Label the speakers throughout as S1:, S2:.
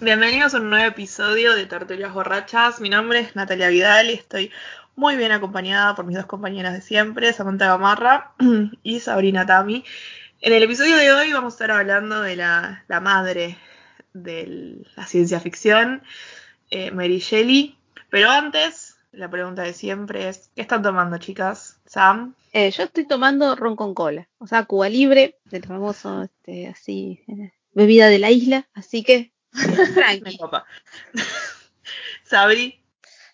S1: Bienvenidos a un nuevo episodio de Tertulias Borrachas. Mi nombre es Natalia Vidal y estoy muy bien acompañada por mis dos compañeras de siempre, Samantha Gamarra y Sabrina Tami. En el episodio de hoy vamos a estar hablando de la, madre de la ciencia ficción, eh, Mary Shelley. Pero antes, la pregunta de siempre es, ¿qué están tomando, chicas? Sam,
S2: Eh, yo estoy tomando ron con cola, o sea, Cuba Libre, del famoso, este, así, eh, bebida de la isla, así que tranqui.
S1: Sabri,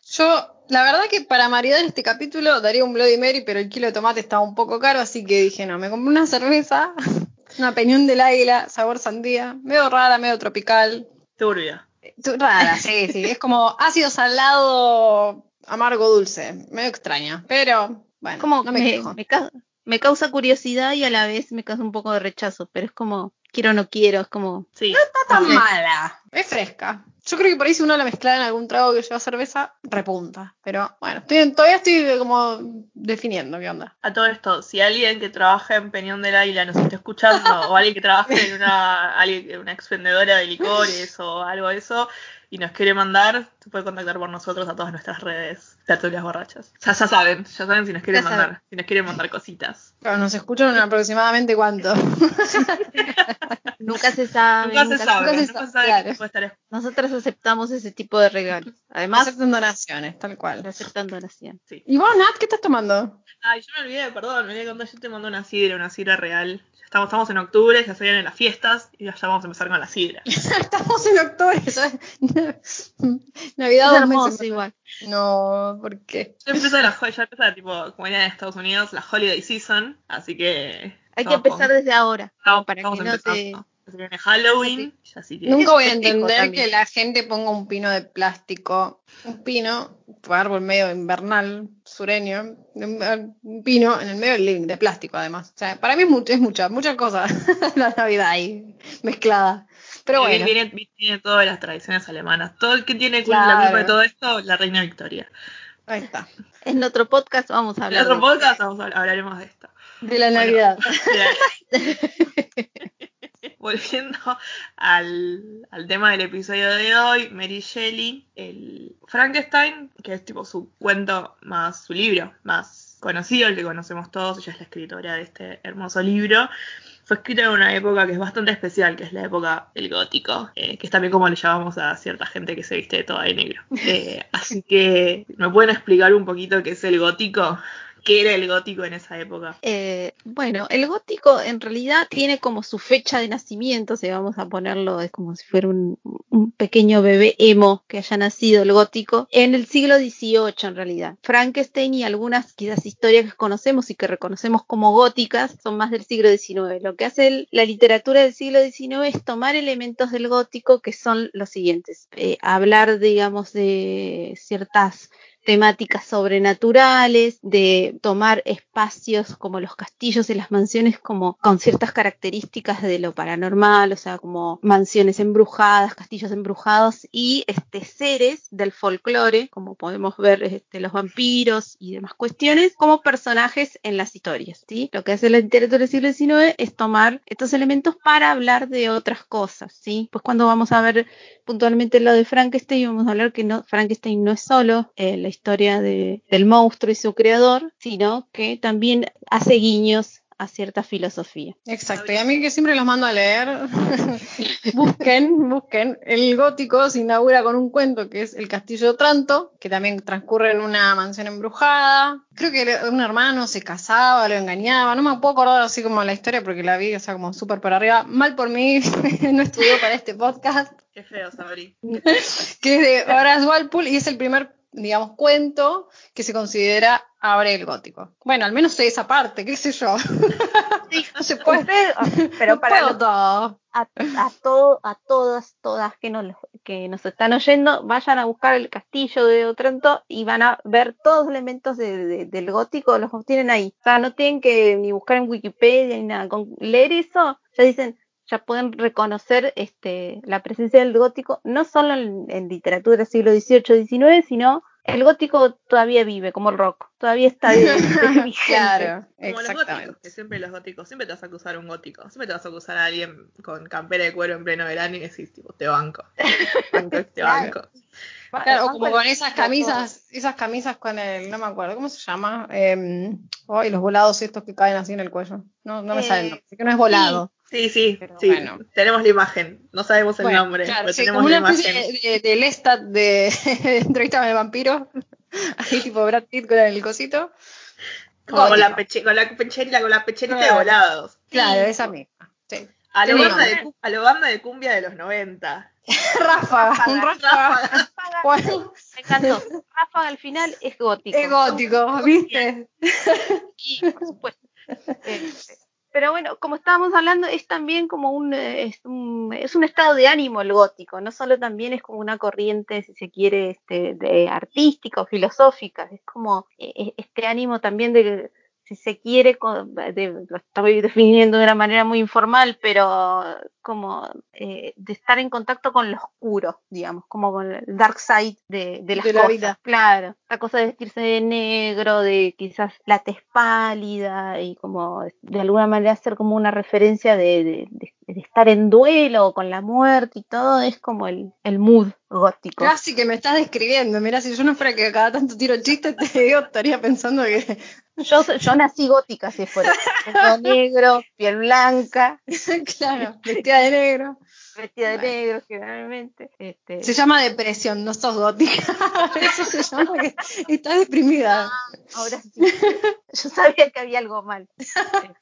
S3: Yo, la verdad que para maridar este capítulo daría un Bloody Mary, pero el kilo de tomate estaba un poco caro, así que dije, no, me compré una cerveza, una peñón del águila, sabor sandía, medio rara, medio tropical.
S1: turbia.
S3: Tu- Rara, sí, sí, es como ácido salado, amargo dulce, medio extraña, pero bueno,
S2: Como
S3: no me,
S2: me,
S3: quejo.
S2: me ca- me causa curiosidad y a la vez me causa un poco de rechazo, pero es como, quiero o no quiero, es como,
S1: Sí.
S3: está tan
S2: Sí.
S3: mala, es fresca. Yo creo que por ahí si uno la mezcla en algún trago que lleva cerveza, repunta. Pero bueno, estoy, todavía estoy como definiendo qué onda.
S1: A todo esto, si alguien que trabaja en Peñón del Águila nos está escuchando, o alguien que trabaja en una, alguien- una expendedora de licores o algo de eso, y nos quiere mandar, se puede contactar por nosotros a todas nuestras redes, tertulias borrachas. Ya, ya saben, ya saben si nos quieren
S2: Ya
S1: mandar,
S2: saben.
S1: si nos quieren mandar cositas.
S3: Pero nos escuchan aproximadamente cuánto.
S2: nunca se sabe.
S1: nunca se
S2: nunca-
S1: sabe,
S3: nunca se
S1: nunca
S3: sabe,
S1: sabe
S3: claro.
S1: estar.
S2: Nosotros aceptamos ese tipo de regalos. Además,
S3: Aceptan donaciones, tal cual.
S2: aceptan donación.
S1: Sí.
S3: ¿Y vos, Nat, qué estás tomando?
S1: Ay, yo me olvidé, perdón, me olvidé cuando yo te mandé una sidra, una sidra real. Estamos, estamos en octubre, ya se vienen las fiestas, y ya vamos a empezar con la sidra.
S3: Estamos en octubre, Navidad
S2: Es
S3: dos
S2: hermoso
S3: meses.
S2: igual.
S3: No, ¿por qué?
S1: Ya empieza la ya empieza tipo, como en Estados Unidos, la holiday season, así que
S2: Hay que
S1: con-
S2: empezar desde ahora,
S1: Estamos,
S2: para
S1: estamos
S2: que no te...
S1: viene Halloween, que
S3: Nunca voy a entender
S2: también.
S3: que la gente ponga un pino de plástico, un pino, un árbol medio invernal, sureño, un un pino en el medio del living, de plástico además. O sea, para mí es, mucho, es mucha, muchas cosas la Navidad ahí mezclada. Pero bueno,
S1: viene, viene todas las tradiciones alemanas. Todo el que tiene
S3: Claro.
S1: la culpa de todo esto, la reina Victoria.
S3: ahí está.
S2: En otro podcast vamos a
S1: En
S2: hablar.
S1: otro
S2: de-
S1: podcast vamos a- hablaremos de esto.
S3: De la
S1: Bueno.
S3: Navidad.
S1: Volviendo al, al tema del episodio de hoy, Mary Shelley, el Frankenstein, que es tipo su cuento más, su libro más conocido, el que conocemos todos, ella es la escritora de este hermoso libro. Fue escrito en una época que es bastante especial, que es la época del gótico, eh, que es también como le llamamos a cierta gente que se viste toda de negro. Eh, así que, ¿me pueden explicar un poquito qué es el gótico? ¿Qué era el gótico en esa época?
S2: Eh, bueno, el gótico en realidad tiene como su fecha de nacimiento, si vamos a ponerlo, es como si fuera un, pequeño bebé emo que haya nacido el gótico, en el siglo XVIII en realidad. Frankenstein y algunas quizás historias que conocemos y que reconocemos como góticas son más del siglo XIX. Lo que hace la literatura del siglo XIX es tomar elementos del gótico que son los siguientes. Eh, hablar, digamos, de ciertas temáticas sobrenaturales, de tomar espacios como los castillos y las mansiones como con ciertas características de lo paranormal, o sea, como mansiones embrujadas, castillos embrujados y este seres del folclore, como podemos ver este, los vampiros y demás cuestiones, como personajes en las historias, ¿sí? Lo que hace la literatura del siglo XIX es tomar estos elementos para hablar de otras cosas, ¿sí? Pues cuando vamos a ver puntualmente lo de Frankenstein, vamos a hablar que no, Frankenstein no es solo eh, la historia de- del monstruo y su creador, sino que también hace guiños a cierta filosofía.
S3: Exacto, y a mí que siempre los mando a leer, busquen, busquen. El gótico se inaugura con un cuento que es El Castillo de Otranto, que también transcurre en una mansión embrujada. Creo que era- un hermano se casaba, lo engañaba, no me puedo acordar así como la historia porque la vi, o sea, como súper por arriba. Mal por mí, no estudió para este podcast,
S1: Qué feo, Sabri.
S3: que es de Horace Walpole y es el primer digamos, cuento que se considera abre el gótico. Bueno, al menos sé esa parte, qué sé yo. no se puede.
S2: Usted- ah, pero
S3: no
S2: para
S3: puedo todo.
S2: a, a, todo, a todas, todas que nos, que nos están oyendo, vayan a buscar el castillo de Otranto y van a ver todos los elementos de- de- del gótico, los tienen ahí. O sea, no tienen que ni buscar en Wikipedia ni nada. Con leer eso, ya dicen, ya pueden reconocer este, la presencia del gótico, no solo en, en literatura del siglo XVIII, XIX, sino el gótico todavía vive, como el rock, todavía está vigente.
S3: Claro,
S1: Como los góticos, que siempre los góticos, siempre te vas a acusar a un gótico, siempre te vas a acusar a alguien con campera de cuero en pleno verano y decís, tipo, te banco. Banco, te
S2: Claro.
S1: banco.
S3: Claro, o como con esas camisas, esas camisas con el, no me acuerdo, ¿cómo se llama? Eh, ay, los volados estos que caen así en el cuello. No, no me
S2: Eh,
S3: sale el nombre, así que no es volado.
S1: Sí, sí,
S3: Pero
S1: sí.
S3: bueno.
S1: Tenemos la imagen. No sabemos el
S3: Bueno,
S1: nombre,
S3: claro,
S1: pero
S3: sí,
S1: tenemos
S3: como
S1: la
S3: una
S1: imagen.
S3: especie de, de, de de, de entrevista de vampiro. Ahí tipo Brad Pitt con el cosito.
S1: Como con la, peche, con la pecherita, con la pecherita
S3: Claro.
S1: de volados.
S3: Claro,
S2: Sí.
S3: esa misma. Sí.
S1: A
S3: Sí.
S1: banda de, cu- a la banda de cumbia de los 90.
S3: Ráfaga, un ráfaga.
S2: Ráfaga,
S3: Bueno,
S2: Me encantó. Ráfaga al final es gótico.
S3: es gótico, ¿viste?
S2: Sí, por supuesto. Este, pero bueno, como estábamos hablando, es también como un eh, es, un es un estado de ánimo el gótico, no solo también es como una corriente, si se quiere, este, de artística o filosófica, es como eh, eh, este ánimo también de, si se quiere, de- lo estoy definiendo de una manera muy informal, pero como eh, de estar en contacto con lo oscuro, digamos, como con el dark side de, de las
S3: De la
S2: cosas.
S3: vida.
S2: Claro, la cosa de vestirse de negro, de quizás la tez pálida y como de alguna manera hacer como una referencia de, de- de- de estar en duelo con la muerte y todo, es como el, el mood gótico.
S3: Casi que me estás describiendo. Mira, si yo no fuera que cada tanto tiro chistes, te digo, estaría pensando que.
S2: Yo, yo nací gótica, si eso. Pelo negro, piel blanca,
S3: claro, vestida de negro.
S2: vestida de negro generalmente. Este,
S3: Se llama depresión, no sos gótica. Eso se llama que estás deprimida.
S2: ahora sí. Yo sabía que había algo mal. Este,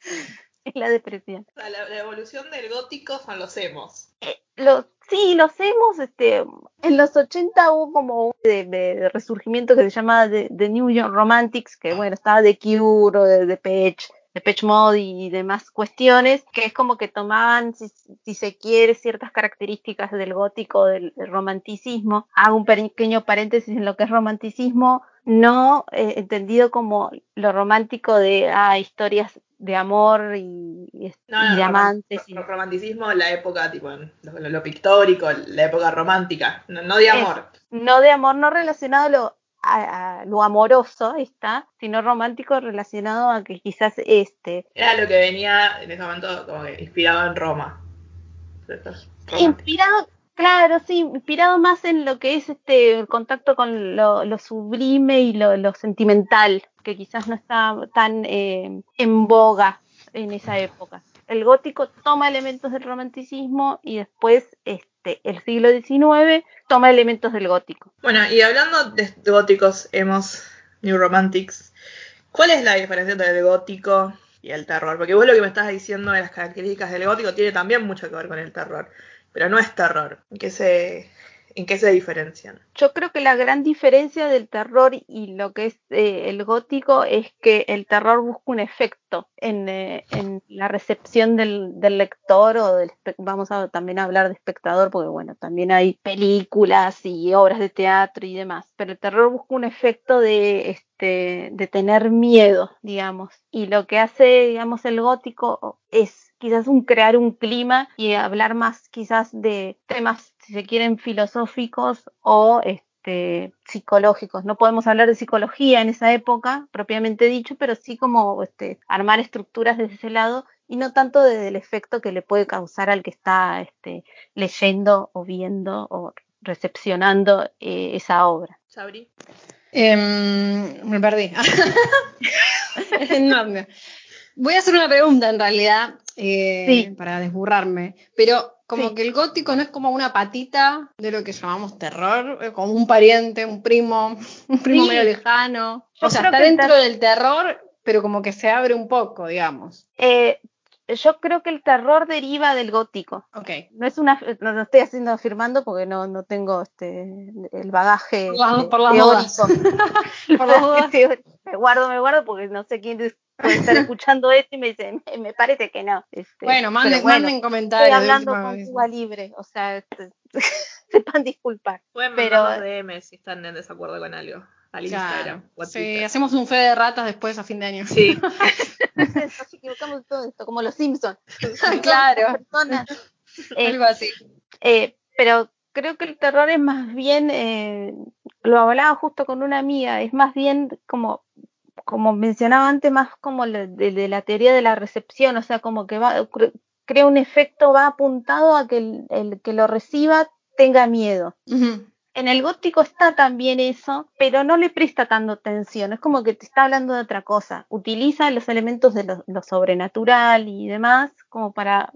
S2: Es la depresión.
S1: O sea, la, la evolución del gótico son los emos.
S2: Los, sí, los hemos, este, en los 80 hubo como un de, de resurgimiento que se llamaba The, The New York Romantics, que bueno, estaba de Cure, o de Depeche, Depeche Mode y demás cuestiones, que es como que tomaban, si, si se quiere, ciertas características del gótico, del, del romanticismo. Hago un pequeño paréntesis en lo que es romanticismo, no eh, entendido como lo romántico de ah, historias de amor y, y,
S1: No,
S2: y de y-
S1: romanticismo, la época, tipo, lo, lo- lo pictórico, la época romántica, no, no de amor.
S2: no de amor, no relacionado a lo, a, a lo amoroso, está, sino romántico relacionado a que quizás este,
S1: Era lo que venía en ese momento como que inspirado en Roma.
S2: Inspirado, claro, sí, inspirado más en lo que es este el contacto con lo, sublime y lo, sentimental, que quizás no está tan eh, en boga en esa época. El gótico toma elementos del romanticismo y después este, el siglo XIX toma elementos del gótico.
S1: Bueno, y hablando de góticos, emos, new romantics, ¿cuál es la diferencia entre el gótico y el terror? Porque vos lo que me estás diciendo de las características del gótico tiene también mucho que ver con el terror, pero no es terror. ¿En qué se, en qué se diferencian?
S2: Yo creo que la gran diferencia del terror y lo que es eh, el gótico es que el terror busca un efecto en, eh, en la recepción del, del lector o del vamos a también hablar de espectador porque bueno también hay películas y obras de teatro y demás pero el terror busca un efecto de este de tener miedo digamos y lo que hace digamos el gótico es quizás un crear un clima y hablar más quizás de temas si se quieren filosóficos o este, psicológicos. No podemos hablar de psicología en esa época, propiamente dicho, pero sí como este, armar estructuras desde ese lado y no tanto desde el efecto que le puede causar al que está este, leyendo o viendo o recepcionando eh, esa obra.
S1: Sabri.
S3: Em, me perdí. es enorme. Voy a hacer una pregunta en realidad eh,
S2: Sí.
S3: para desburrarme, pero como
S2: Sí.
S3: que el gótico no es como una patita de lo que llamamos terror, eh, como un pariente, un primo, un primo
S2: Sí.
S3: medio lejano.
S2: Yo
S3: o sea, está dentro del terror, pero como que se abre un poco, digamos.
S2: Eh, yo creo que el terror deriva del gótico.
S3: Ok.
S2: No es una, no, no estoy haciendo afirmando porque no, no tengo este el bagaje
S3: Por las- por las
S2: teórico.
S3: Por las dudas.
S2: me guardo, me guardo porque no sé quién es- puede estar escuchando esto y me dice, me, me parece que no. Este,
S3: Bueno, manden,
S2: bueno,
S3: manden
S2: estoy
S3: comentarios.
S2: hablando
S3: de
S2: con Cuba libre, o sea, este, sepan disculpar.
S1: Pueden
S2: Pero-
S1: DM si están en desacuerdo con algo. Al Instagram
S3: Sí, hacemos un fe de ratas después a fin de año.
S1: Sí,
S2: Nos equivocamos de todo esto, como los Simpsons.
S3: claro.
S2: Eh,
S3: Algo así.
S2: Eh, pero creo que el terror es más bien, eh, lo hablaba justo con una amiga, es más bien como, como mencionaba antes, más como de, de la teoría de la recepción, o sea, como que va, cre- crea un efecto, va apuntado a que el, el que lo reciba tenga miedo. En el gótico está también eso, pero no le presta tanto atención. Es como que te está hablando de otra cosa. Utiliza los elementos de lo, lo sobrenatural y demás como para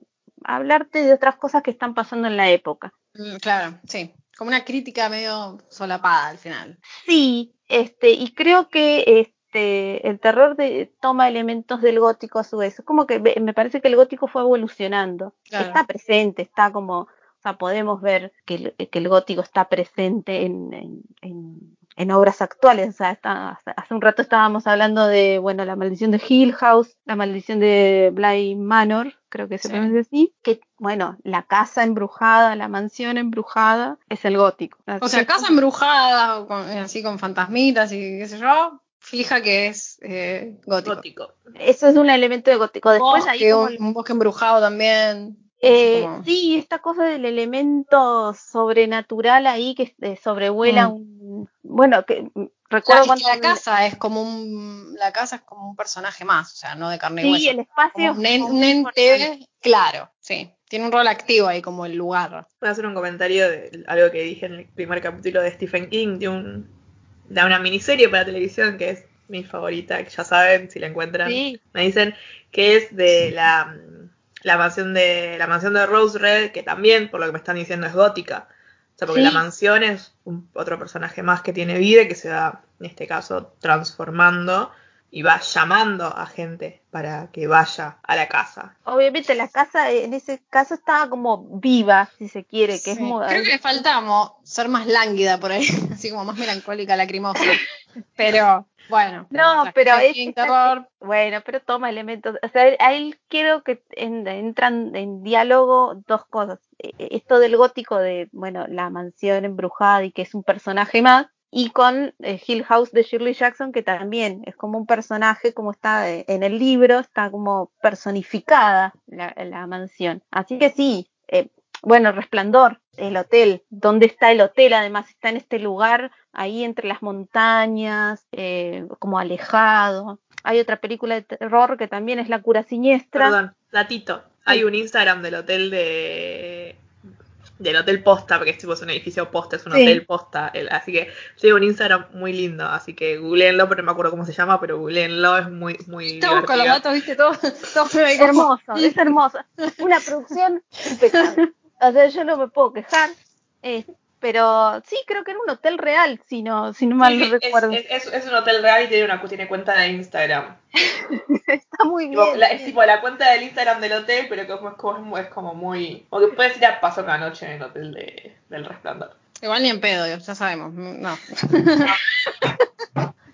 S2: hablarte de otras cosas que están pasando en la época.
S3: Mm, Claro, sí. Como una crítica medio solapada al final.
S2: Sí, este, y creo que este, el terror de, toma elementos del gótico a su vez. Es como que me parece que el gótico fue evolucionando.
S3: Claro.
S2: Está presente, está como, o sea, podemos ver que el, que el gótico está presente en, en, en- en obras actuales. O sea, está, hace- un rato estábamos hablando de, bueno, la maldición de Hill House, la maldición de Bly Manor, creo que se
S3: Sí.
S2: pronuncia así, que, bueno, la casa embrujada, la mansión embrujada, es el gótico.
S3: O sea, casa embrujada, con- así con fantasmitas y qué sé yo, fija que es eh, gótico.
S1: gótico.
S2: Eso es un elemento de gótico. Después
S3: bosque,
S2: ahí como
S3: un, un bosque embrujado también.
S2: eh,
S3: como-
S2: sí, esta cosa del elemento sobrenatural ahí que eh, sobrevuela
S3: Mm.
S2: un bueno que recuerdo
S3: que
S2: cuando
S3: la casa es como un la casa es como un personaje más, o sea, no de carne y
S2: sí
S3: hueso.
S2: el espacio
S3: un,
S2: es
S3: un ente, claro, sí. Tiene un rol activo ahí como el lugar.
S1: Voy a hacer un comentario de algo que dije en el primer capítulo de Stephen King, de, un, de una miniserie para televisión que es mi favorita, que ya saben, si la encuentran,
S2: sí
S1: me dicen que es de la, la mansión de la mansión de Rose Red, que también, por lo que me están diciendo, es gótica. O sea, porque
S2: Sí.
S1: la mansión es un- otro personaje más que tiene vida y que se va, en este caso, transformando y va llamando a gente para que vaya a la casa.
S2: obviamente la casa en ese caso estaba como viva si se quiere que es muy
S3: Creo que le faltamos ser más lánguida por ahí, así como más melancólica, lacrimosa. Pero bueno.
S2: No, pero es-
S3: terror.
S2: Bueno, pero toma elementos. O sea, ahí quiero que en- entran en diálogo dos cosas. Eh, Esto del gótico de, bueno, la mansión embrujada y que es un personaje más. Y con eh, Hill House de Shirley Jackson, que también es como un personaje, como está eh, en el libro, está como personificada la, la mansión. Así que sí, eh, bueno, Resplandor, el hotel, ¿dónde está el hotel? Además está en este lugar ahí entre las montañas, eh, como alejado. Hay otra película de terror que también es La cura siniestra.
S1: Perdón, datito. Hay un Instagram del hotel de. Del hotel posta, porque es tipo es un edificio posta, es un
S2: Sí.
S1: hotel posta. el- así que tiene un Instagram muy lindo. Así que googleenlo, pero no me acuerdo cómo se llama, pero googleenlo, es muy, muy
S3: Estamos con los datos, viste, todo, todo
S2: Es hermoso, es hermoso. Una producción impecable. O sea, yo no me puedo quejar. eh, pero sí, creo que era un hotel real, si no, si no mal
S1: Sí, sí, es,
S2: recuerdo.
S1: es- es- es un hotel real y tiene una tiene cuenta de Instagram.
S2: Está muy
S1: Tipo,
S2: bien.
S1: la- es tipo la cuenta del Instagram del hotel, pero como es como, es como muy. O que puedes ir a pasar una noche en el hotel de, del resplandor.
S3: Igual ni en pedo, ya sabemos. No.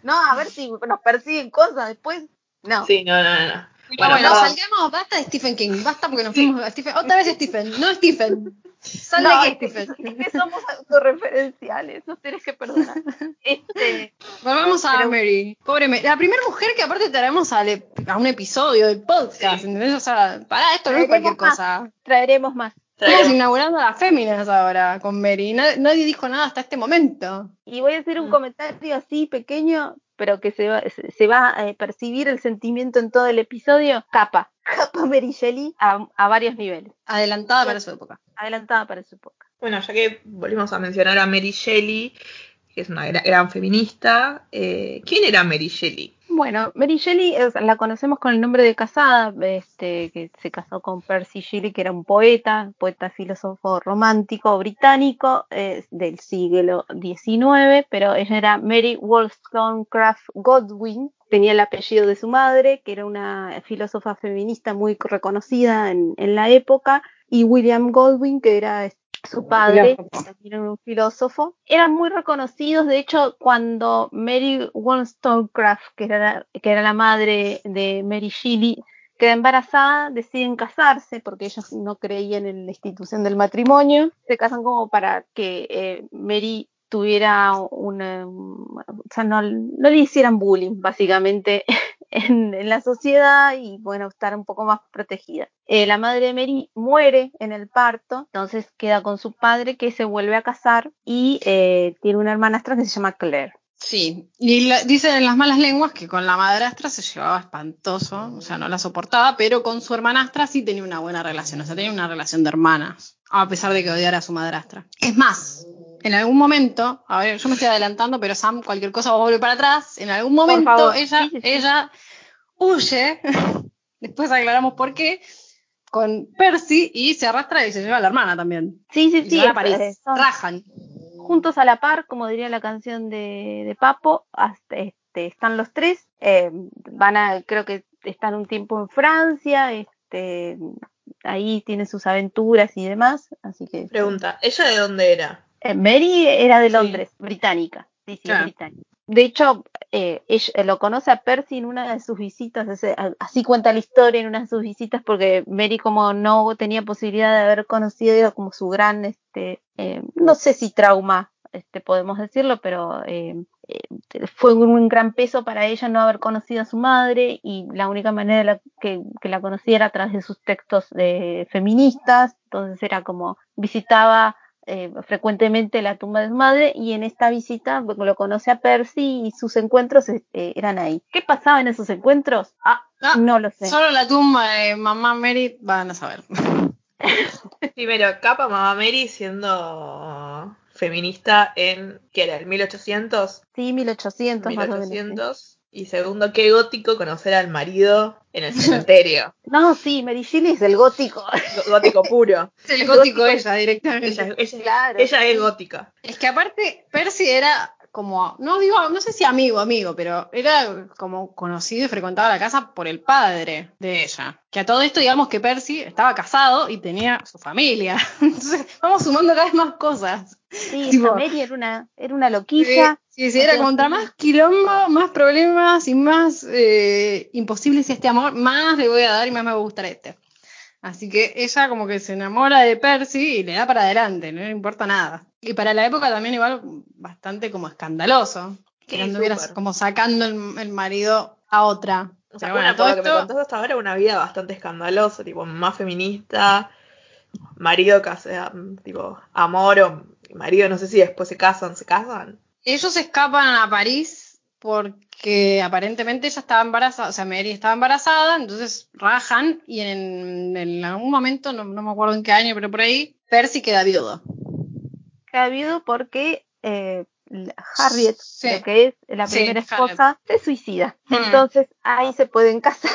S2: No, a ver si nos persiguen cosas después. No.
S1: Sí, no, no, no. no. Bueno,
S3: bueno,
S1: perdón.
S3: salgamos, basta de Stephen King, basta porque nos fuimos a Stephen. Otra vez Stephen, no Stephen. Sal
S2: No,
S3: de
S2: es
S3: aquí,
S2: que,
S3: Stephen.
S2: es que somos autorreferenciales, nos tenés que perdonar. Este,
S3: Volvamos a
S2: Pero-
S3: Mary. Pobre Mary. La primera mujer que aparte traemos a, le- a un episodio del podcast,
S1: Sí.
S3: ¿entendés? O sea, para esto no es cualquier cosa.
S2: traeremos más.
S3: Estamos inaugurando a las féminas ahora con Mary. Na- nadie dijo nada hasta este momento.
S2: Y voy a hacer un
S3: Mm.
S2: comentario así pequeño, pero que se va, se, va a eh, percibir el sentimiento en todo el episodio. Capa. Capa Mary Shelley a, a varios niveles.
S3: Adelantada para su época.
S2: Adelantada para su época.
S1: Bueno, ya que volvimos a mencionar a Mary Shelley, que es una gra- gran, feminista, eh, ¿quién era Mary Shelley?
S2: Bueno, Mary Shelley sea, la conocemos con el nombre de casada, este, que se casó con Percy Shelley, que era un poeta, poeta filósofo romántico británico eh, del siglo XIX, pero ella era Mary Wollstonecraft Godwin, tenía el apellido de su madre, que era una filósofa feminista muy reconocida en, en la época, y William Godwin, que era su padre, también era un filósofo, eran muy reconocidos. De hecho, cuando Mary Wollstonecraft, que era, la- que era la madre de Mary Shelley, queda embarazada, deciden casarse porque ellos no creían en la institución del matrimonio. Se casan como para que eh, Mary tuviera una, o sea, no, no le hicieran bullying, básicamente, en, la sociedad y, bueno, estar un poco más protegida. Eh, la madre de Mary muere en el parto, entonces queda con su padre que se vuelve a casar y eh, tiene una hermanastra que se llama Claire.
S3: Sí, y la- dicen en las malas lenguas que con la madrastra se llevaba espantoso, o sea, no la soportaba, pero con su hermanastra sí tenía una buena relación, o sea, tenía una relación de hermanas, a pesar de que odiara a su madrastra. Es más, en algún momento, a ver, yo me estoy adelantando, pero Sam, cualquier cosa va a volver para atrás, en algún momento ella, ella huye, después aclaramos por qué, con Percy y se arrastra y se lleva a la hermana también.
S2: Sí, sí,
S3: Y
S2: sí,
S3: a París, rajan.
S2: juntos a la par, como diría la canción de, de Papo, hasta, este, están los tres, eh, van a, creo que están un tiempo en Francia, este, ahí tienen sus aventuras y demás, así que
S1: Pregunta, ¿ella de dónde era?
S2: Eh, Mary era de
S1: Sí.
S2: Londres, británica. Sí, sí,
S3: Claro.
S2: británica. De hecho, eh, ella, eh, lo conoce a Percy en una de sus visitas, así cuenta la historia en una de sus visitas, porque Mary como no tenía posibilidad de haber conocido, era como su gran, este, eh, no sé si trauma, este, podemos decirlo, pero eh, fue un, un gran peso para ella no haber conocido a su madre y la única manera de la- que, que la conocía era a través de sus textos de feministas, entonces era como visitaba eh, frecuentemente la tumba de su madre y en esta visita lo conoce a Percy y sus encuentros este, eran ahí. ¿Qué pasaba en esos encuentros? Ah,
S3: Ah,
S2: no lo sé.
S3: Solo la tumba de mamá Mary van a saber.
S1: Primero, capa mamá Mary siendo feminista en, ¿qué era? ¿El 1800?
S2: Sí, 1800 más o menos. Sí.
S1: 1800. Y segundo, qué gótico conocer al marido en el cementerio.
S2: No, sí, Mary Shelley es el gótico.
S1: Gó- gótico puro.
S3: Es el
S1: El
S3: gótico
S1: gótico-
S3: ella directamente.
S1: Ella, ella-
S2: Claro.
S1: ella es gótica.
S3: Es que aparte, Percy era como, no digo, no sé si amigo, amigo, pero era como conocido y frecuentaba la casa por el padre de ella. Que a todo esto, digamos que Percy estaba casado y tenía su familia. Entonces, vamos sumando cada vez más cosas.
S2: Sí,
S3: Tipo-
S2: Mary era una, era una loquilla.
S3: Sí, sí, era contra más quilombo, más problemas y más eh, imposibles este amor, más le voy a dar y más me va a gustar este. Así que ella como que se enamora de Percy y le da para adelante, no le importa nada. Y para la época también igual bastante como escandaloso. Que
S1: Sí,
S3: como sacando el, el marido a otra.
S1: O sea, bueno,
S3: todo
S1: lo que me
S3: esto-
S1: contás hasta ahora, una vida bastante escandalosa, tipo, más feminista, marido que sea, tipo, amor o marido, no sé si después se casan, se casan.
S3: Ellos escapan a París porque aparentemente ella estaba embarazada, o sea, Mary estaba embarazada, entonces rajan y en, en algún momento, no, no me acuerdo en qué año, pero por ahí, Percy queda viudo.
S2: que ha habido porque eh, Harriet,
S3: Sí.
S2: lo que es la
S3: Sí,
S2: primera
S3: Harriet.
S2: esposa, se suicida.
S3: Mm.
S2: Entonces ahí se pueden casar.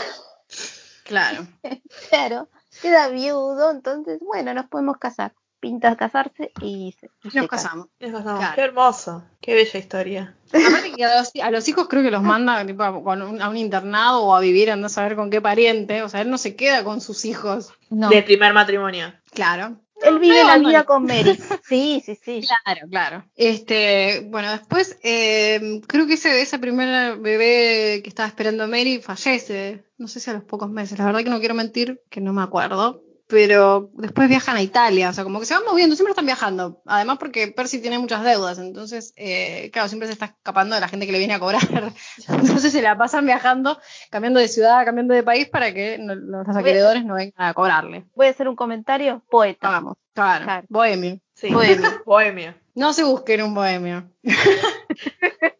S3: Claro.
S2: Claro, queda viudo, entonces, bueno, nos podemos casar. Pinta casarse y se, y se
S3: Nos casamos. Claro.
S1: Qué hermoso, qué bella historia.
S3: Aparte que a los, a los hijos creo que los manda tipo, a, un, a un internado o a vivir, anda a saber con qué pariente. O sea, él no se queda con sus hijos.
S2: No,
S1: De primer matrimonio.
S3: Claro.
S2: él vive
S3: no,
S2: la vida
S3: no.
S2: con Mary. Sí, sí, sí.
S3: Claro, claro. Este, bueno, después eh, creo que ese, ese primer bebé que estaba esperando Mary fallece. No sé si a los pocos meses. La verdad que no quiero mentir, que no me acuerdo. Pero después viajan a Italia, o sea, como que se van moviendo, siempre están viajando. Además porque Percy tiene muchas deudas, entonces, eh, claro, siempre se está escapando de la gente que le viene a cobrar. Entonces se la pasan viajando, cambiando de ciudad, cambiando de país para que no- los acreedores no vengan a cobrarle.
S2: Voy a hacer un comentario, poeta.
S3: Vamos, claro,
S2: Claro.
S3: bohemio.
S1: Sí,
S2: Bohemio.
S1: bohemio.
S3: No se busquen un bohemio.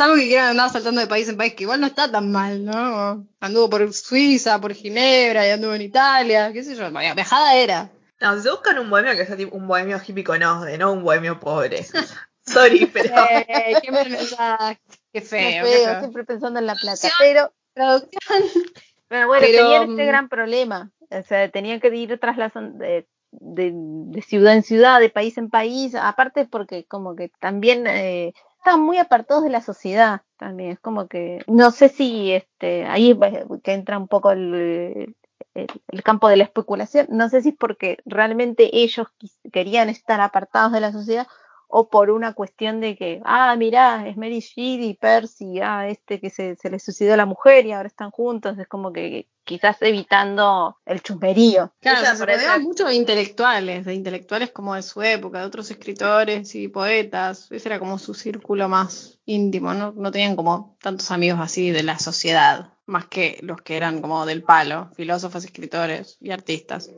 S3: Salvo que quieran andar saltando de país en país, que igual no está tan mal, ¿no? Anduvo por Suiza, por Ginebra, y anduvo en Italia, qué sé yo, viajada era.
S1: No, si se buscan un bohemio que sea tipo un bohemio hippie con OSDE, no un bohemio pobre. Sorry, pero
S3: Eh, qué mensaje. Qué
S2: Qué
S3: feo, qué feo.
S2: siempre pensando en la plata. Pero,
S3: Traducción.
S2: pero bueno,
S3: Pero,
S2: tenían este
S3: mm,
S2: gran problema. O sea, tenían que ir de, de, de ciudad en ciudad, de país en país. Aparte porque como que también eh, estaban muy apartados de la sociedad. También es como que, no sé si este ahí que entra un poco el, el, campo de la especulación. No sé si es porque realmente ellos querían estar apartados de la sociedad o por una cuestión de que, ah, mirá, es Mary Shelley y Percy, ah, este que se, se le suicidó la mujer y ahora están juntos, es como que quizás evitando el chusmerío.
S3: Claro, se
S1: parece-
S3: rodeaba mucho de intelectuales, de intelectuales como de su época, de otros escritores y poetas. Ese era como su círculo más íntimo, ¿no? No tenían como tantos amigos así de la sociedad, más que los que eran como del palo, filósofos, escritores y artistas.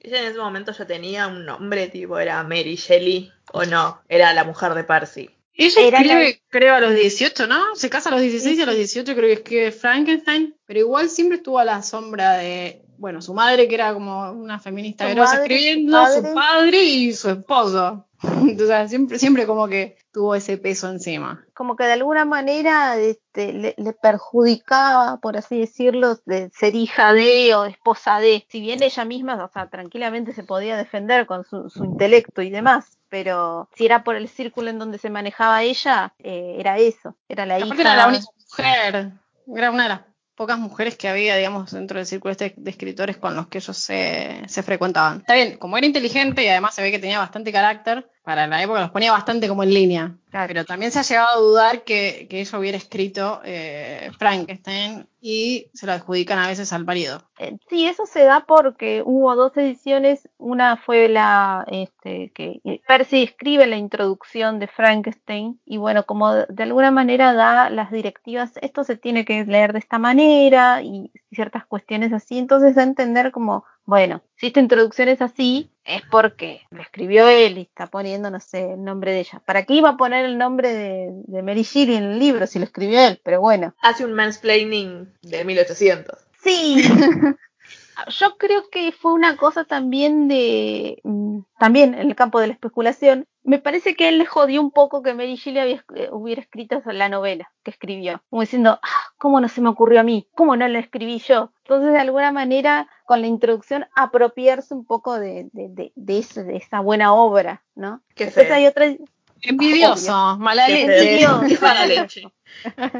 S1: Ella en ese momento ya tenía un nombre, tipo, era Mary Shelley, o no, era la mujer de Percy.
S3: Ella
S2: Era
S3: escribe, creo, a los 18, ¿no? Se casa a los 16 y a los 18 creo que escribe Frankenstein, pero igual siempre estuvo a la sombra de, bueno, su madre que era como una feminista grosa escribiendo, su
S2: padre.
S3: padre y su esposo. Entonces siempre, siempre como que tuvo ese peso encima.
S2: Como que de alguna manera este, le, le perjudicaba, por así decirlo, de ser hija de o esposa de. Si bien ella misma, o sea, tranquilamente se podía defender con su, su intelecto y demás, pero si era por el círculo en donde se manejaba ella, eh, era eso, era la
S3: Aparte
S2: hija.
S3: era la única mujer, era una de las pocas mujeres que había, digamos, dentro del círculo este de escritores con los que ellos se, se frecuentaban. Está bien, como era inteligente y además se ve que tenía bastante carácter, para la época los ponía bastante como en línea.
S2: Claro.
S3: Pero también se ha llegado a dudar que, que ella hubiera escrito eh, Frankenstein y se lo adjudican a veces al marido.
S2: Eh, Sí, eso se da porque hubo dos ediciones. Una fue la este, que Percy escribe la introducción de Frankenstein y bueno, como de, de alguna manera da las directivas, esto se tiene que leer de esta manera y ciertas cuestiones así. Entonces da a entender como, bueno, si esta introducción es así, es porque lo escribió él y está poniendo, no sé, el nombre de ella. ¿Para qué iba a poner el nombre de, de Mary Shelley en el libro si lo escribió él? Pero bueno.
S1: Hace un mansplaining de 1800.
S2: Sí, yo creo que fue una cosa también de, mm, también en el campo de la especulación. Me parece que él le jodió un poco que Mary Shelley había, eh, hubiera escrito la novela que escribió, como diciendo, ah, ¿cómo no se me ocurrió a mí? ¿Cómo no la escribí yo? Entonces, de alguna manera, con la introducción, apropiarse un poco de, de, de, de de esa buena obra, ¿no?
S1: Qué
S2: Después
S1: feo.
S2: hay otra,
S3: Envidioso, mala leche.
S1: qué mala leche.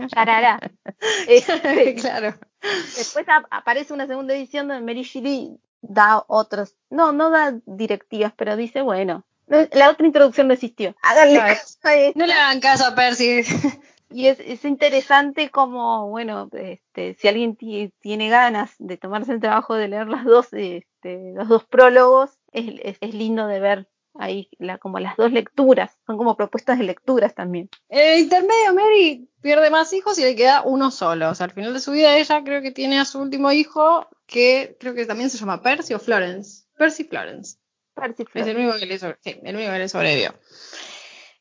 S2: charará. Este,
S3: claro.
S2: Después ap- aparece una segunda edición donde Mary Shelley da otros, no, no da directivas, pero dice, bueno, no- la otra introducción no existió. Háganle
S3: Claro.
S2: caso a esta.
S3: No le hagan caso a Percy.
S2: Y es, es interesante como, bueno, este, si alguien ti- tiene ganas de tomarse el trabajo de leer las dos, este, los dos prólogos, es, es- es lindo de ver ahí la, como las dos lecturas, son como propuestas de lecturas también.
S3: En el intermedio, Mary pierde más hijos y le queda uno solo. O sea, al final de su vida, ella creo que tiene a su último hijo, que creo que también se llama Percy o Florence. Percy Florence. Es el único que le, sobre- sí, el único que le sobrevivió.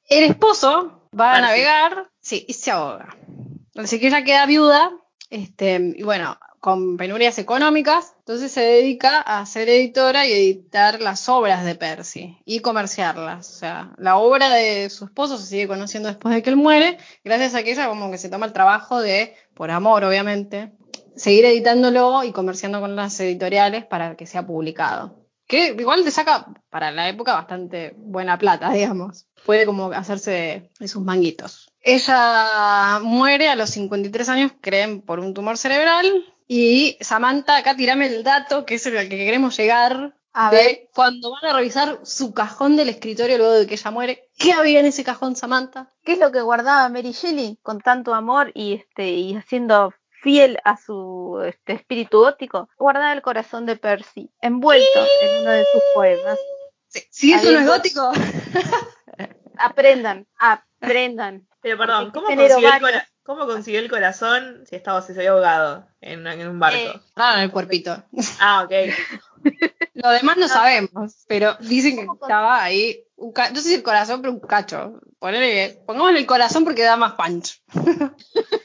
S3: El esposo va a navegar, sí, y se ahoga. Así que ella queda viuda, este, y bueno, con penurias económicas, entonces se dedica a ser editora y editar las obras de Percy y comerciarlas. O sea, la obra de su esposo se sigue conociendo después de que él muere, gracias a que ella como que se toma el trabajo de, por amor obviamente, seguir editándolo y comerciando con las editoriales para que sea publicado. Que igual te saca para la época bastante buena plata, digamos. Puede como hacerse de, sus manguitos. Ella muere a los 53 años, creen, por un tumor cerebral. Y Samantha, acá tirame el dato, que es el que queremos llegar.
S2: A
S3: de
S2: ver.
S3: cuando van a revisar su cajón del escritorio luego de que ella muere. ¿Qué había en ese cajón, Samantha?
S2: ¿Qué es lo que guardaba Mary Shelley con tanto amor y este y haciendo fiel a su este, espíritu gótico? Guardaba el corazón de Percy, envuelto en uno de sus poemas.
S3: Si esto no es gótico.
S2: Aprendan, aprendan.
S1: Pero perdón, ¿cómo consiguió, el
S2: varios.
S1: cora- ¿cómo consiguió el corazón si estaba si se había ahogado en, en un barco?
S2: Eh,
S3: Raro en el cuerpito.
S1: Ah, ok.
S3: Lo demás no sabemos, pero dicen que
S2: ¿Cómo con-
S3: estaba ahí, un no sé si el corazón, pero un cacho. Ponele pongámosle el corazón porque da más punch.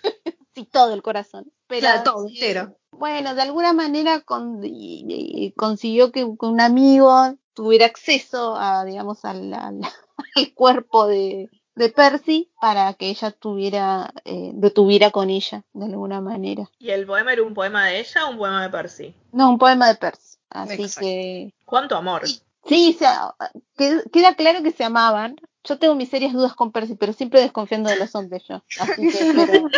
S2: Todo el corazón. Pero
S3: Claro, todo entero.
S2: bueno, de alguna manera con- y- y consiguió que, que un amigo tuviera acceso a, digamos, al, al- al cuerpo de, de Percy para que ella tuviera, eh, lo tuviera con ella de alguna manera.
S1: ¿Y el poema era un poema de ella o un poema de Percy?
S2: No, un poema de Percy. Así
S3: Exacto.
S2: que
S1: ¿Cuánto amor?
S2: sí, queda claro que se amaban. Yo tengo mis serias dudas con Percy, pero siempre desconfiando de los hombres yo. Así que, pero,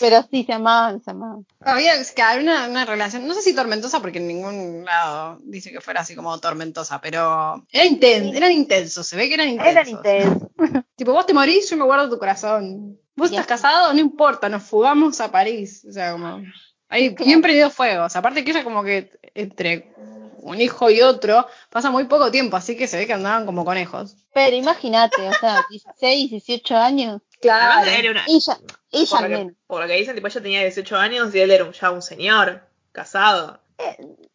S2: pero sí, se amaban, se amaban.
S3: Había que había una, una relación, no sé si tormentosa, porque en ningún lado dice que fuera así como tormentosa, pero era inten- eran intensos, se ve que eran intensos.
S2: Eran intensos.
S3: Tipo, vos te morís, yo me guardo tu corazón. Vos estás casado, no importa, nos fugamos a París. O sea, como. Ahí bien prendido fuegos. Aparte que ella como que entre un hijo y otro pasa muy poco tiempo, así que se ve que andaban como conejos.
S2: Pero imagínate, o sea, 16, 18 años.
S1: Además, era una-
S2: Ella, ella
S1: por, lo que,
S2: menos.
S1: por lo que dicen, tipo, ella tenía 18 años y él era un- ya un señor, casado.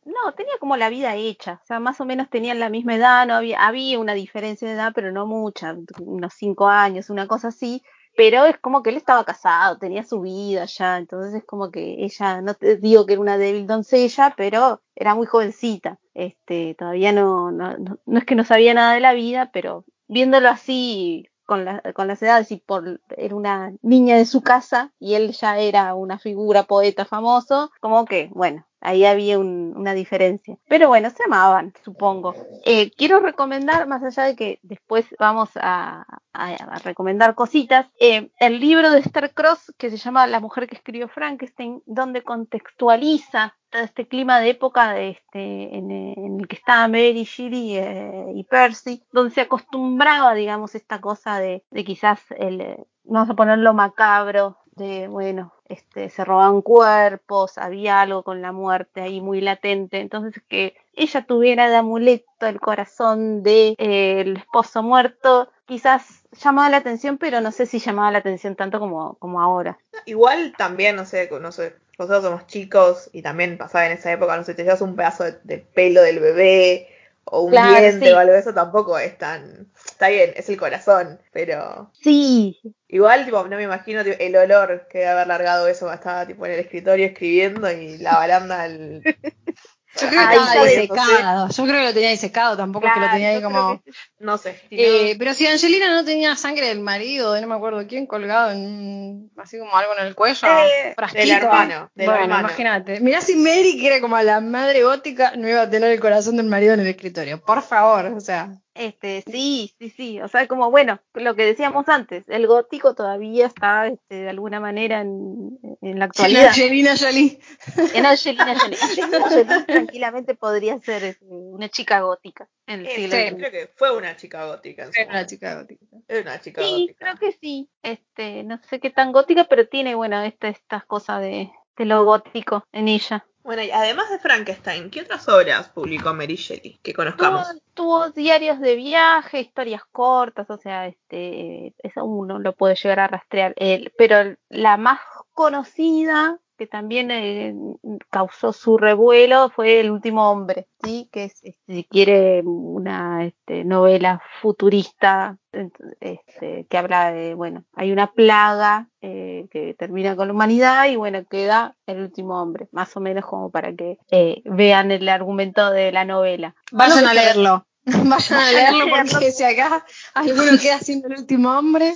S2: No, tenía como la vida hecha, o sea, más o menos tenían la misma edad, no había, había una diferencia de edad, pero no mucha, unos cinco años, una cosa así, pero es como que él estaba casado, tenía su vida ya, entonces es como que ella, no te digo que era una débil doncella, pero era muy jovencita, este, todavía no, no, no, no es que no sabía nada de la vida, pero viéndolo así con, con las edades y por era una niña de su casa y él ya era una figura poeta famoso, como que, bueno, ahí había un- una diferencia. Pero bueno, se amaban, supongo. Eh, quiero recomendar, más allá de que después vamos a, recomendar cositas, eh, el libro de Esther Cross que se llama La mujer que escribió Frankenstein, donde contextualiza este clima de época de este, en, el que estaba Mary Shelley eh, y Percy, donde se acostumbraba, digamos, esta cosa de, de quizás el, eh, vamos a ponerlo macabro, de bueno, este, se robaban cuerpos, había algo con la muerte ahí muy latente, entonces que ella tuviera de amuleto el corazón del de, eh, esposo muerto, quizás llamaba la atención, pero no sé si llamaba la atención tanto como, como ahora.
S1: Igual también, no sé, no sé, nosotros somos chicos y también pasaba en esa época, no sé, te llevas un pedazo de, de pelo del bebé o un
S2: Claro,
S1: diente
S2: sí.
S1: o algo de eso, tampoco es tan... Está bien, es el corazón, pero...
S2: Sí,
S1: Igual, tipo, no me imagino tipo, el olor que debe haber largado eso estaba tipo en el escritorio escribiendo y la baranda al...
S3: Yo creo que estaba disecado. Yo creo que lo tenía disecado, tampoco es que lo tenía ahí como.
S2: que-
S1: No sé. si no-
S3: Eh, pero si Angelina no tenía sangre del marido, de no me acuerdo quién, colgado en un- así como algo en el cuello,
S1: Eh,
S3: frasquito.
S1: del hermano, del
S3: bueno,
S1: hermano.
S3: imagínate. Mirá si Mary, que era como la madre gótica, no iba a tener el corazón del marido en el escritorio. Por favor, o sea.
S2: Este, sí, sí, sí, o sea, como bueno, lo que decíamos antes, el gótico todavía está este, de alguna manera en, en la actualidad.
S3: Angelina Jolie.
S2: En Angelina Jolie. Angelina Jolie tranquilamente podría ser este, una chica gótica en el
S1: Eh,
S2: siglo
S1: sí, creo que fue una chica gótica. en
S3: Era una chica gótica.
S1: Era una chica
S2: Sí,
S1: gótica.
S2: creo que sí. Este, no sé qué tan gótica, pero tiene, bueno, esta, estas cosas de, de lo gótico en ella.
S1: Bueno, y además de Frankenstein, ¿qué otras obras publicó Mary Shelley que
S2: Tuvo,
S1: conozcamos?
S2: tuvo diarios de viaje, historias cortas, o sea, este, eso uno lo puede llegar a rastrear. El- pero la más conocida, que también eh, causó su revuelo, fue El último hombre, ¿sí? Que es, este, si quiere, una este, novela futurista este, que habla de, bueno, hay una plaga eh, que termina con la humanidad y bueno, queda el último hombre, más o menos como para que eh, vean el argumento de la novela.
S3: Vayan a leerlo. Vayan a leerlo
S2: leerlo.
S3: porque si acá alguno queda siendo el último hombre,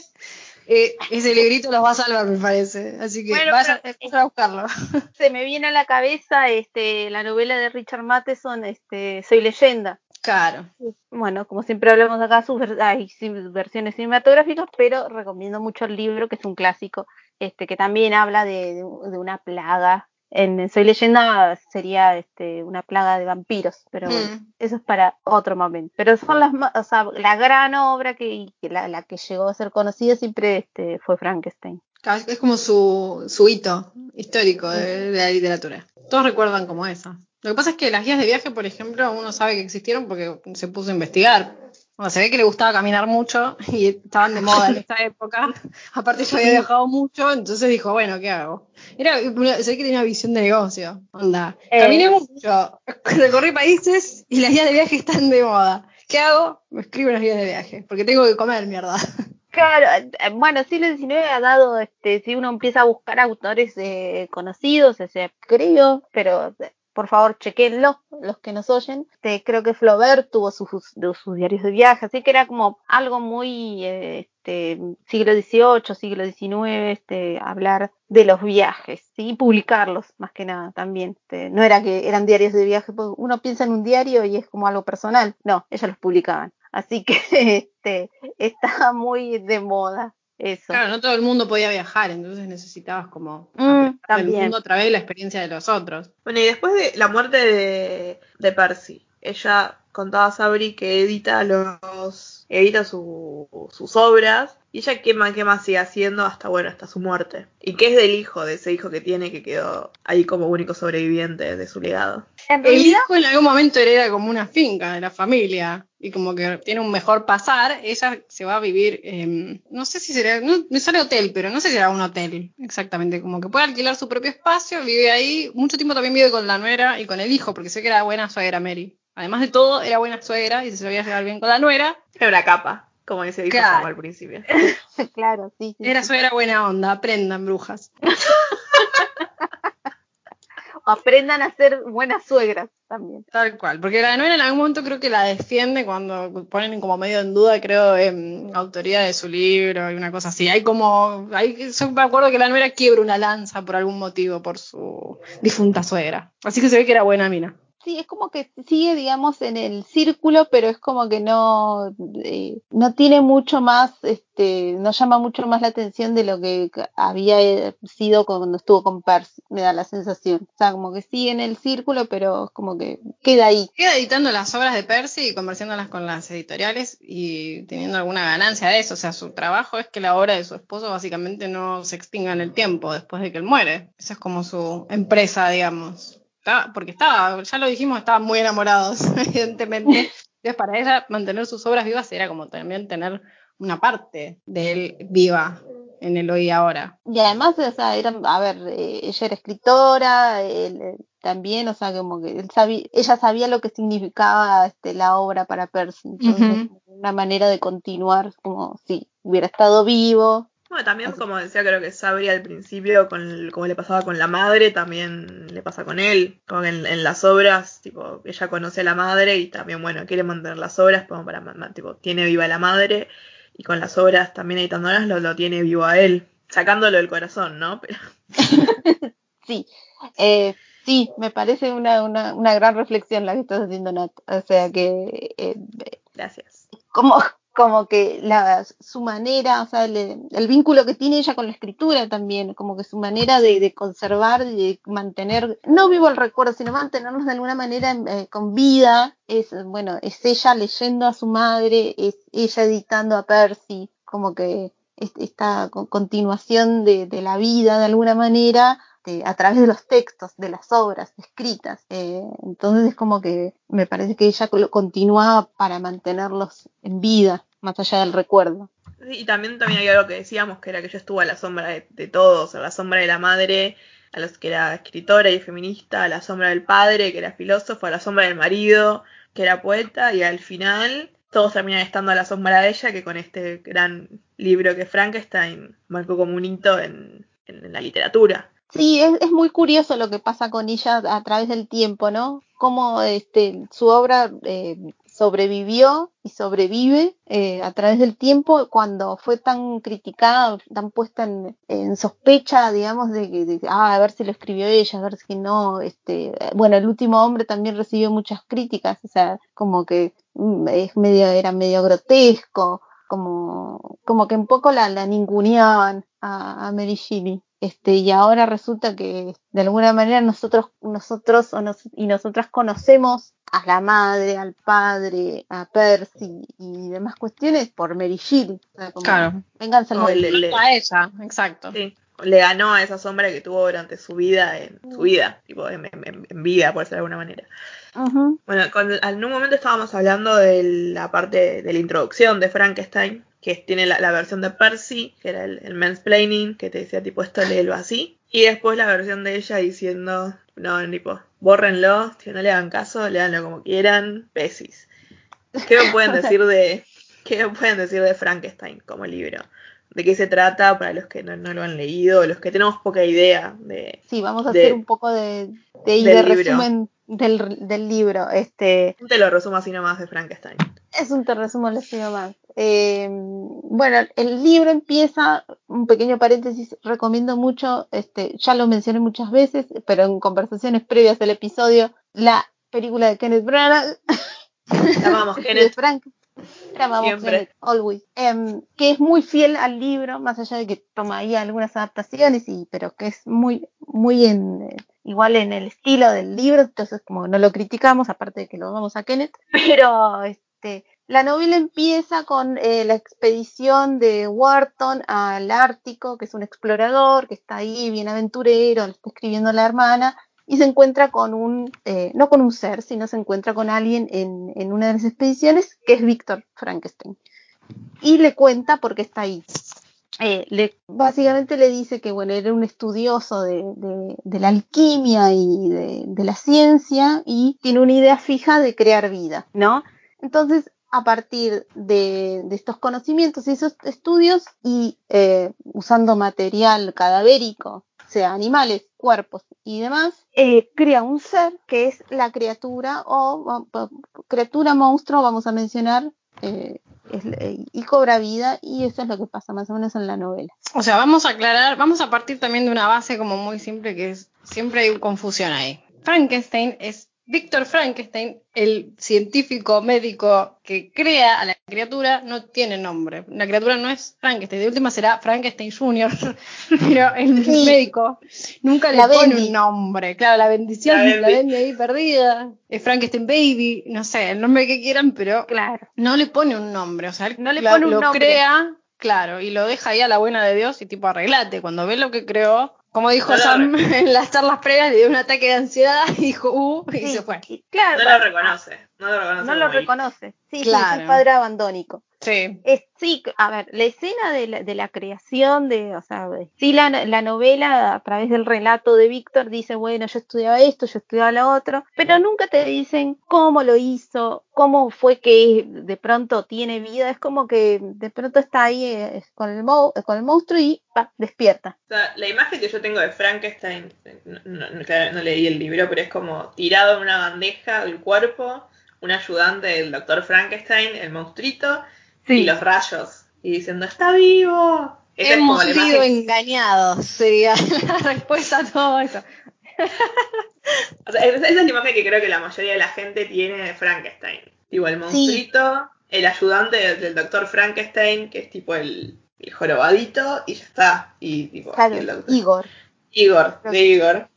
S3: eh, ese librito los va a salvar, me parece. Así que
S2: Bueno,
S3: vayan a buscarlo.
S2: se me viene a la cabeza este la novela de Richard Matheson, este Soy leyenda.
S3: Claro.
S2: Bueno, como siempre hablamos acá, sus hay versiones cinematográficas, pero recomiendo mucho el libro, que es un clásico, este que también habla de, de una plaga. En Soy leyenda sería este una plaga de vampiros, pero bueno,
S3: Mm.
S2: eso es para otro momento. Pero son las, o sea, la gran obra que, la, la que llegó a ser conocida siempre este fue Frankenstein.
S3: Es como su, su hito histórico de, de la literatura. Todos recuerdan como eso. Lo que pasa es que las guías de viaje, por ejemplo, uno sabe que existieron porque se puso a investigar. Bueno, se ve que le gustaba caminar mucho y estaban de moda en esta época. Aparte yo había viajado mucho, entonces dijo, bueno, ¿qué hago? Era, se ve que tenía una visión de negocio. Onda,
S2: Eh,
S3: caminé mucho, recorrí países y las guías de viaje están de moda. ¿Qué hago? Me escribo las guías de viaje, porque tengo que comer, mierda.
S2: Claro, eh, bueno, siglo XIX ha dado, este, si uno empieza a buscar autores eh, conocidos, o sea, creo, pero por favor, chequenlo, los que nos oyen. Este, creo que Flaubert tuvo sus, diarios de viaje, así que era como algo muy este, siglo XVIII, siglo XIX, este, hablar de los viajes, ¿sí? y publicarlos más que nada también. Este, no era que eran diarios de viaje, porque uno piensa en un diario y es como algo personal, no, ellos los publicaban. Así que este, está muy de moda eso.
S3: Claro, no todo el mundo podía viajar, entonces necesitabas como
S2: Mm, también.
S3: mundo a través de la experiencia de los otros.
S1: Bueno, y después de la muerte de, de Percy, ella contaba a Sabri que edita los edita su- sus obras y ella qué más sigue haciendo hasta bueno hasta su muerte y que es del hijo de ese hijo que tiene que quedó ahí como único sobreviviente de su legado
S2: En
S3: El hijo en algún momento hereda como una finca de la familia y como que tiene un mejor pasar, ella se va a vivir, em, no sé si será, no, me sale hotel, pero no sé si será un hotel exactamente, como que puede alquilar su propio espacio, vive ahí, mucho tiempo también vive con la nuera y con el hijo, porque sé que era buena suegra Mary. Además de todo, era buena suegra y se sabía llevar bien con la nuera.
S1: era una capa como dice dijo
S3: Claro.
S1: Sam al principio
S2: claro, sí. sí,
S3: Era suegra buena onda, aprendan brujas.
S2: Aprendan a ser buenas suegras también.
S3: Tal cual, porque la nuera en algún momento creo que la defiende cuando ponen como medio en duda, creo, en autoría de su libro y una cosa así. Hay como, hay, yo me acuerdo que la nuera quiebra una lanza por algún motivo por su difunta suegra. Así que se ve que era buena mina.
S2: Sí, es como que sigue, digamos, en el círculo, pero es como que no, eh, no tiene mucho más, este, no llama mucho más la atención de lo que había eh, sido cuando estuvo con Percy, me da la sensación. O sea, como que sigue en el círculo, pero es como que queda ahí.
S3: Queda editando las obras de Percy y conversiéndolas con las editoriales y teniendo alguna ganancia de eso. O sea, su trabajo es que la obra de su esposo básicamente no se extinga en el tiempo después de que él muere. Esa es como su empresa, digamos. Estaba- porque estaba, ya lo dijimos, estaban muy enamorados, evidentemente. Entonces, para ella, mantener sus obras vivas era como también tener una parte de él viva en el hoy y ahora.
S2: Y además, o sea, era, a ver, eh, ella era escritora, él, eh, también, o sea, como que él sabía, ella sabía lo que significaba este, la obra para Percy. Entonces,
S3: Ujú.
S2: una manera de continuar, como si hubiera estado vivo.
S1: Bueno, también
S2: Así.
S1: como decía creo que Sabri al principio con el- como le pasaba con la madre también le pasa con él. Como que en, en las obras tipo ella conoce a la madre y también bueno quiere mantener las obras como para tipo tiene viva a la madre. Y con las obras también editándolas lo, lo tiene vivo a él. Sacándolo del corazón no pero
S2: Sí, eh, sí, me parece una, una, una gran reflexión la que estás haciendo, Nat. O sea que eh,
S1: gracias.
S2: como, como que la, su manera, o sea, el, vínculo que tiene ella con la escritura también, como que su manera de, de conservar, de mantener, no vivo el recuerdo, sino mantenerlos de alguna manera eh, con vida, es, bueno, es ella leyendo a su madre, es ella editando a Percy, como que es- esta co- continuación de la vida de alguna manera de- a través de los textos, de las obras escritas. Eh, entonces es como que me parece que ella lo continúa para mantenerlos en vida, más allá del recuerdo.
S1: Y también también hay algo que decíamos que era que ella estuvo a la sombra de, todos a la sombra de la madre a los que era escritora y feminista a la sombra del padre que era filósofo a la sombra del marido que era poeta y al final todos terminan estando a la sombra de ella que con este gran libro que Frankenstein marcó como un hito en la literatura
S2: Sí, es, muy curioso lo que pasa con ella a través del tiempo, ¿no? Cómo este, su obra eh, sobrevivió y sobrevive eh, a través del tiempo cuando fue tan criticada, tan puesta en, sospecha, digamos, de que, ah, a ver si lo escribió ella, a ver si no, este, bueno, el último hombre también recibió muchas críticas, o sea, como que mm, es medio, era medio grotesco, como, como que un poco la, la ninguneaban a, a Mary Shelley. Este, y ahora resulta que de alguna manera nosotros, nosotros o nos- y nosotras conocemos a la madre, al padre, a Percy y demás cuestiones por Mary Shelley. O sea, como,
S3: Claro.
S1: Le-
S3: A ella, exacto.
S1: sí, le ganó a esa sombra que tuvo durante su vida en su vida tipo en, en- en vida por decirlo de alguna manera. Bueno, cuando, en un momento estábamos hablando de la parte de la introducción de Frankenstein, que tiene la, la versión de Percy, que era el, el mansplaining, que te decía tipo esto léelo así, y después la versión de ella diciendo, no, tipo, bórrenlo, si no le hagan caso, léanlo como quieran, pesis. ¿Qué me pueden decir de, qué me pueden decir de Frankenstein como libro? de qué se trata para los que no, no lo han leído, los que tenemos poca idea de...
S2: Sí, vamos a
S1: de-
S2: hacer un poco de, de,
S1: del
S2: de resumen del, del libro. Este,
S1: Te lo resumo así nomás de Frankenstein.
S2: Es un te resumo el estilo más. Eh, bueno, el libro empieza, un pequeño paréntesis, recomiendo mucho, este, ya lo mencioné muchas veces, pero en conversaciones previas del episodio, la película de Kenneth Branagh,
S1: Te amamos,
S2: de
S1: Kenneth.
S2: Frank, te amamos,
S1: Siempre.
S2: Kenneth, always, Em, que es muy fiel al libro, más allá de que toma ahí algunas adaptaciones, y, pero que es muy, muy en, eh, igual en el estilo del libro, entonces como no lo criticamos, aparte de que lo vamos a Kenneth, pero este, la novela empieza con eh, la expedición de Wharton al Ártico, que es un explorador, que está ahí, bien aventurero, le está escribiendo la hermana, y se encuentra con un, eh, no con un ser, sino se encuentra con alguien en, en una de las expediciones, que es Víctor Frankenstein. Y le cuenta por qué está ahí. Eh, le, básicamente le dice que bueno, era un estudioso de, de- de la alquimia y de, de la ciencia y tiene una idea fija de crear vida, ¿no? Entonces, a partir de, de estos conocimientos y esos estudios y eh, usando material cadavérico, sea animales, cuerpos y demás, eh, crea un ser que es la criatura o, o- criatura monstruo, vamos a mencionar, eh, eh, y cobra vida y eso es lo que pasa más o menos en la novela.
S3: O sea, vamos a aclarar, vamos a partir también de una base como muy simple que es, siempre hay confusión ahí. Frankenstein es Víctor Frankenstein, el científico médico que crea a la criatura, no tiene nombre. La criatura no es Frankenstein, de última será Frankenstein Jr., pero el
S2: Sí.
S3: médico nunca le pone
S2: Bendy.
S3: un nombre. Claro, la bendición,
S1: La. Bendy
S3: ahí perdida, es Frankenstein Baby, no sé, el nombre que quieran, pero
S2: Claro.
S3: no le pone un nombre, o sea,
S2: No le
S3: la-
S2: pone un
S3: lo
S2: nombre.
S3: crea, claro, y lo deja ahí a la buena de Dios y tipo arreglate. Cuando ve lo que creó, como dijo
S1: No
S3: Sam en las charlas previas, le dio un ataque de ansiedad y dijo, uh, y
S2: Sí,
S3: se fue.
S2: claro,
S1: No lo reconoce. No lo reconoce.
S2: no lo reconoce. Sí, sí,
S3: Claro.
S2: es un padre abandónico.
S3: Sí.
S2: Es, sí, a ver, la escena de la, de la creación de, o sea, de- sí la, la novela a través del relato de Víctor dice, bueno, yo estudiaba esto, yo estudiaba lo otro, pero nunca te dicen cómo lo hizo, cómo fue que de pronto tiene vida, es como que de pronto está ahí eh, con, el mo- con el monstruo y pa, despierta.
S1: O sea, la imagen que yo tengo de Frankenstein, no, no- no- claro, no leí el libro, pero es como tirado en una bandeja el cuerpo, un ayudante del doctor Frankenstein, el monstruito, y los rayos. Y diciendo, ¡está vivo! Esa es
S3: Hemos
S1: la
S3: sido engañados, sería la respuesta a todo eso.
S1: o sea, esa es la imagen que creo que la mayoría de la gente tiene de Frankenstein. Tipo, el monstruito, el ayudante del, doctor Frankenstein, que es tipo el, el jorobadito, y ya está. Y tipo,
S2: Claro,
S1: el
S2: Igor.
S1: Igor, de
S2: que-
S1: Igor.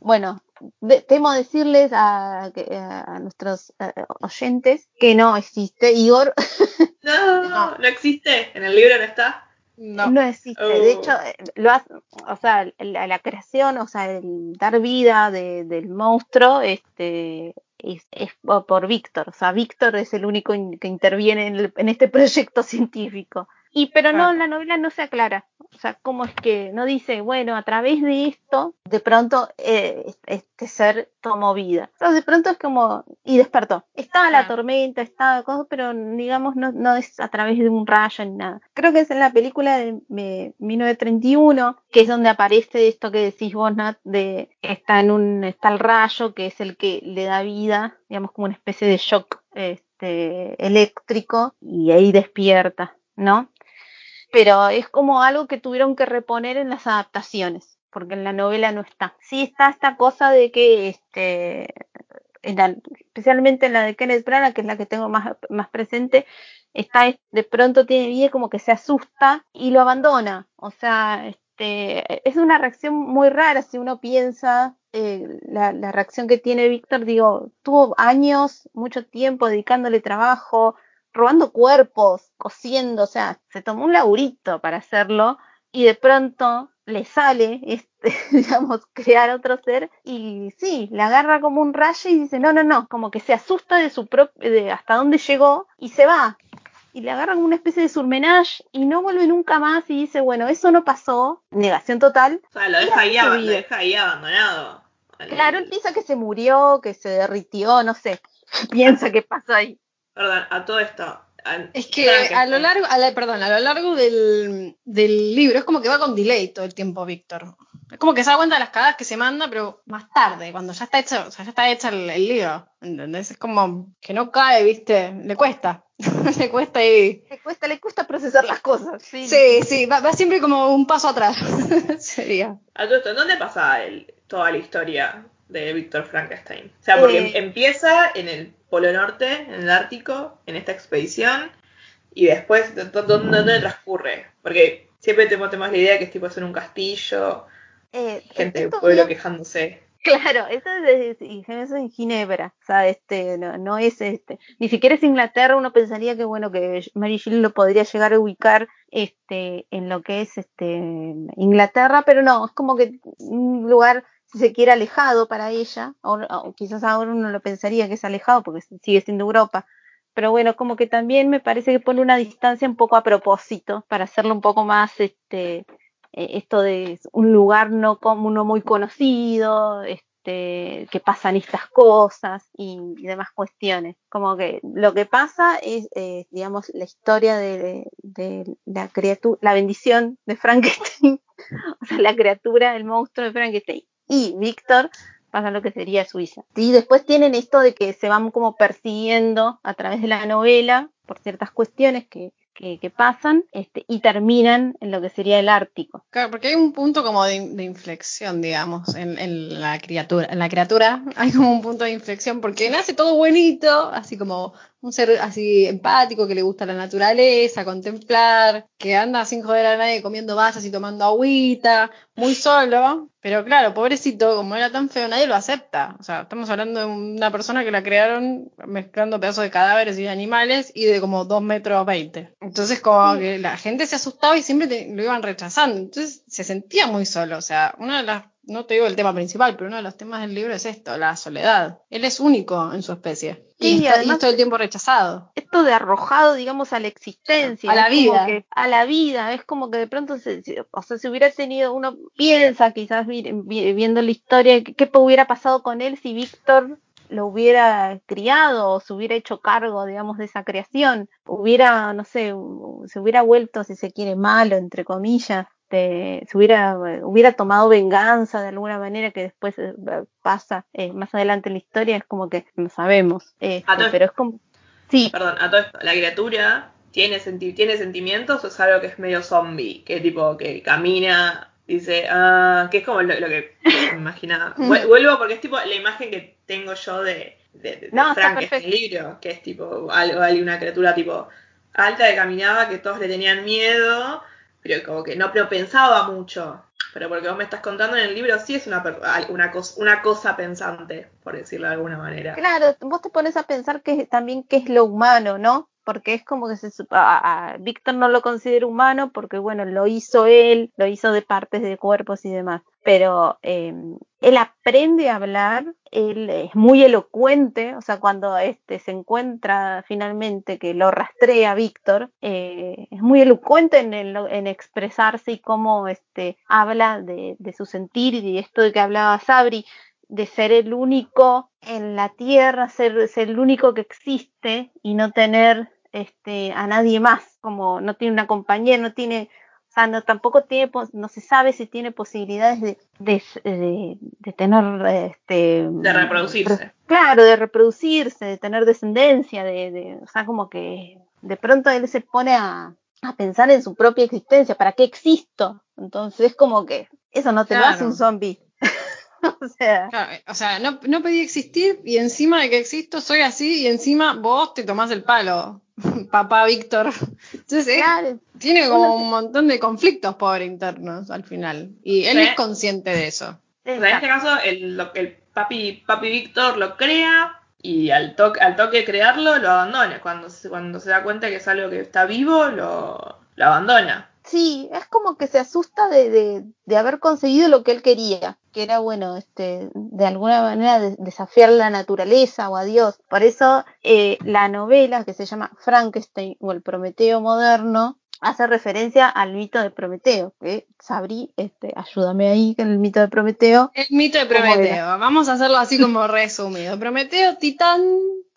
S2: Bueno, de- temo decirles a, que- a nuestros eh, oyentes que no existe Igor,
S1: No,
S3: No.
S1: no existe. En el libro no está.
S3: No.
S2: no, existe.
S1: Oh.
S2: De hecho, eh, lo hace, o sea, la, la creación, o sea, el dar vida de- del monstruo, este es, es por, por Víctor, o sea, Víctor es el único in- que interviene en, el- en este proyecto científico. Y pero no, la novela no se aclara. O sea, cómo es que no dice, bueno, a través de esto, de pronto eh, este ser tomó vida. O sea, de pronto es como, y despertó. Estaba la tormenta, estaba cosa, pero digamos no, no es a través de un rayo ni nada. Creo que es en la película de, de 1931, que es donde aparece esto que decís vos, Nat, de está en un, está el rayo, que es el que le da vida, digamos como una especie de shock este, eléctrico, y ahí despierta, ¿no? Pero es como algo que tuvieron que reponer en las adaptaciones, porque en la novela no está. Sí está esta cosa de que, este, en la- especialmente en la de Kenneth Branagh, que es la que tengo más, más presente, está es- de pronto tiene vida como que se asusta y lo abandona. O sea, este, es una reacción muy rara si uno piensa eh, la, la reacción que tiene Víctor, digo, tuvo años, mucho tiempo dedicándole trabajo, robando cuerpos, cosiendo, o sea, se tomó un laburito para hacerlo y de pronto le sale, este, digamos, crear otro ser y sí, le agarra como un rayo y dice, no, no, no, como que se asusta de su propio, de hasta dónde llegó y se va. Y le agarra como una especie de surmenage y no vuelve nunca más y dice, bueno, eso no pasó, negación total.
S1: O sea, lo deja, ahí, lo deja ahí abandonado.
S2: Claro, él piensa que se murió, que se derritió, no sé, piensa que pasó ahí.
S1: Perdón, a todo esto.
S3: Es que a lo largo, a la- perdón, a lo largo del, del libro es como que va con delay todo el tiempo, Víctor. Es como que se da cuenta de las cagadas que se manda, pero más tarde, cuando ya está hecho, o sea, ya está hecha el, el libro. ¿Entendés? Es como que no cae, viste, le cuesta. le cuesta y.
S2: Le cuesta, le cuesta procesar las cosas. Sí.
S3: Sí, sí, va, va siempre como un paso atrás. Sería.
S1: A todo esto, ¿en dónde pasa el- toda la historia de Víctor Frankenstein? O sea, porque
S2: Eh.
S1: em- empieza en el Polo Norte, en el Ártico, en esta expedición, y después, ¿dó- dó- ¿dónde, transcurre? Porque siempre tenemos, la idea que es tipo en un castillo,
S2: Eh,
S1: gente del pueblo quejándose.
S2: Claro, eso es, eso es en Ginebra, o sea, este, no, no es este, ni siquiera es Inglaterra, uno pensaría que bueno, que Mary Shelley lo podría llegar a ubicar este, en lo que es este Inglaterra, pero no, es como que un lugar, se quiere, alejado para ella, o, quizás ahora uno lo pensaría que es alejado porque sigue siendo Europa, pero bueno, como que también me parece que pone una distancia un poco a propósito, para hacerlo un poco más este eh, esto de un lugar no como no muy conocido, este, que pasan estas cosas y, y demás cuestiones. Como que lo que pasa es, eh, digamos, la historia de, de la criatura, la bendición de Frankenstein, o sea, la criatura, el monstruo de Frankenstein. Y Víctor pasa lo que sería Suiza. Y después tienen esto de que se van como persiguiendo a través de la novela por ciertas cuestiones que, que, pasan este, y terminan en lo que sería el Ártico.
S3: Claro, porque hay un punto como de, inflexión, digamos, en, en la criatura. En la criatura hay como un punto de inflexión porque nace todo bonito, así como un ser así empático que le gusta la naturaleza, contemplar, que anda sin joder a nadie comiendo bayas y tomando agüita, muy solo. Pero claro, pobrecito, como era tan feo, nadie lo acepta. O sea, estamos hablando de una persona que la crearon mezclando pedazos de cadáveres y de animales y de como 2 metros 20. Entonces, como que la gente se asustaba y siempre te- lo iban rechazando. Entonces, se sentía muy solo. O sea, una de las, no te digo el tema principal, pero uno de los temas del libro es esto, la soledad. Él es único en su especie.
S2: Sí,
S3: y, está, y
S2: además-
S3: todo el tiempo rechazado.
S2: esto de arrojado, digamos, a la existencia.
S3: A la vida.
S2: que- a la vida. Es como que de pronto, se, o sea, si hubiera tenido, uno piensa quizás vi- vi- viendo la historia, qué hubiera pasado con él si Víctor lo hubiera criado o se hubiera hecho cargo, digamos, de esa creación. Hubiera, no sé, se hubiera vuelto, si se quiere, malo, entre comillas. Este, se hubiera, hubiera tomado venganza de alguna manera que después eh, pasa eh, más adelante en la historia, es como que no sabemos. este, pero es como... Sí,
S1: Perdón, a todo esto, la criatura tiene, senti- tiene sentimientos o es algo que es medio zombie, que tipo que camina, dice, ah, que es como lo, lo que me imaginaba. Vu- Vuelvo porque es tipo la imagen que tengo yo de, de, de
S2: No,
S1: Frank, este libro, que es tipo algo, hay una criatura tipo alta que caminaba, que todos le tenían miedo, pero como que no, no pensaba mucho. Pero porque vos me estás contando en el libro, sí es una, una, cos- una cosa pensante, por decirlo de alguna manera.
S2: Claro, vos te pones a pensar que también qué es lo humano, ¿no? Porque es como que se, a, a Víctor no lo considera humano porque, bueno, lo hizo él, lo hizo de partes de cuerpos y demás. Pero eh, él aprende a hablar, él es muy elocuente, o sea, cuando este se encuentra finalmente que lo rastrea Víctor, eh, es muy elocuente en, el- en expresarse y cómo este habla de, de su sentir y esto de que hablaba Sabri, de ser el único en la tierra, ser, ser el único que existe y no tener este a nadie más, como no tiene una compañera, no tiene, o sea, no tampoco tiene, no se sabe si tiene posibilidades de, de, de, de tener este
S1: De reproducirse.
S2: Claro, de reproducirse, de tener descendencia, de, o sea, como que de pronto él se pone a, a pensar en su propia existencia, ¿para qué existo? Entonces es como que eso no te lo hace
S3: Claro.
S2: un zombie. o sea,
S3: Claro, o sea, no, no pedí existir y encima de que existo soy así y encima vos te tomás el palo, papá Víctor. Entonces, eh,
S2: claro,
S3: tiene como un montón de conflictos pobre internos al final. Y él
S1: Sí.
S3: es consciente de eso.
S1: En este caso, el, lo- el papi, papi Víctor lo crea y al, toque al toque de crearlo lo abandona. Cuando se, cuando se da cuenta que es algo que está vivo, lo, lo abandona.
S2: Sí, es como que se asusta de, de, de haber conseguido lo que él quería, que era, bueno, este, de alguna manera de- desafiar la naturaleza o a Dios. Por eso eh, la novela que se llama Frankenstein o el Prometeo moderno hace referencia al mito de Prometeo, que Sabri, este, ayúdame ahí con el mito de Prometeo.
S3: El mito de
S2: ¿Cómo
S3: Prometeo. Vamos a hacerlo así como resumido. Prometeo, titán,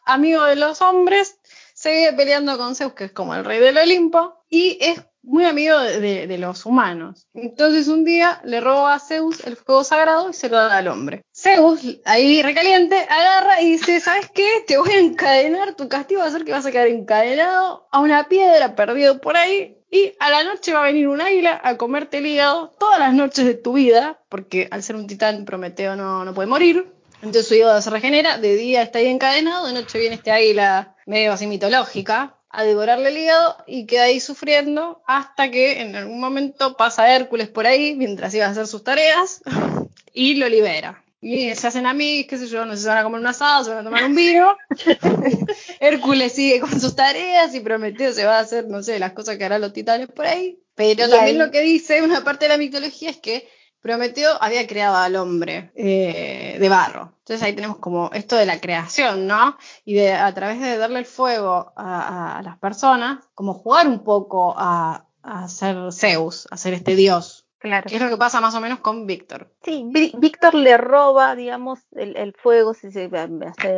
S3: amigo de los hombres, se vive peleando con Zeus, que es como el rey del Olimpo, y es muy amigo de, los humanos. Entonces un día le roba a Zeus el fuego sagrado y se lo da al hombre. Zeus, ahí recaliente, agarra y dice, ¿sabes qué? Te voy a encadenar, tu castigo va a ser que vas a quedar encadenado a una piedra perdido por ahí. Y a la noche va a venir un águila a comerte el hígado todas las noches de tu vida, porque al ser un titán Prometeo no, no puede morir. Entonces su hígado se regenera, de día está ahí encadenado, de noche viene este águila medio así mitológica a devorarle el hígado y queda ahí sufriendo hasta que en algún momento pasa Hércules por ahí mientras iba a hacer sus tareas y lo libera. Y se hacen amigos, qué sé yo, no sé, se van a comer un asado, se van a tomar un vino. Hércules sigue con sus tareas y Prometeo se va a hacer, no sé, las cosas que harán los titanes por ahí. Pero
S2: Y
S3: también
S2: ahí-
S3: lo que dice una parte de la mitología es que Prometeo había creado al hombre eh, de barro. Entonces ahí tenemos como esto de la creación, ¿no? Y de a través de darle el fuego a, a las personas, como jugar un poco a, a ser Zeus, a ser este dios.
S2: Claro.
S3: Que es lo que pasa más o menos con Víctor.
S2: Sí, Víctor le roba, digamos, el, el fuego, si se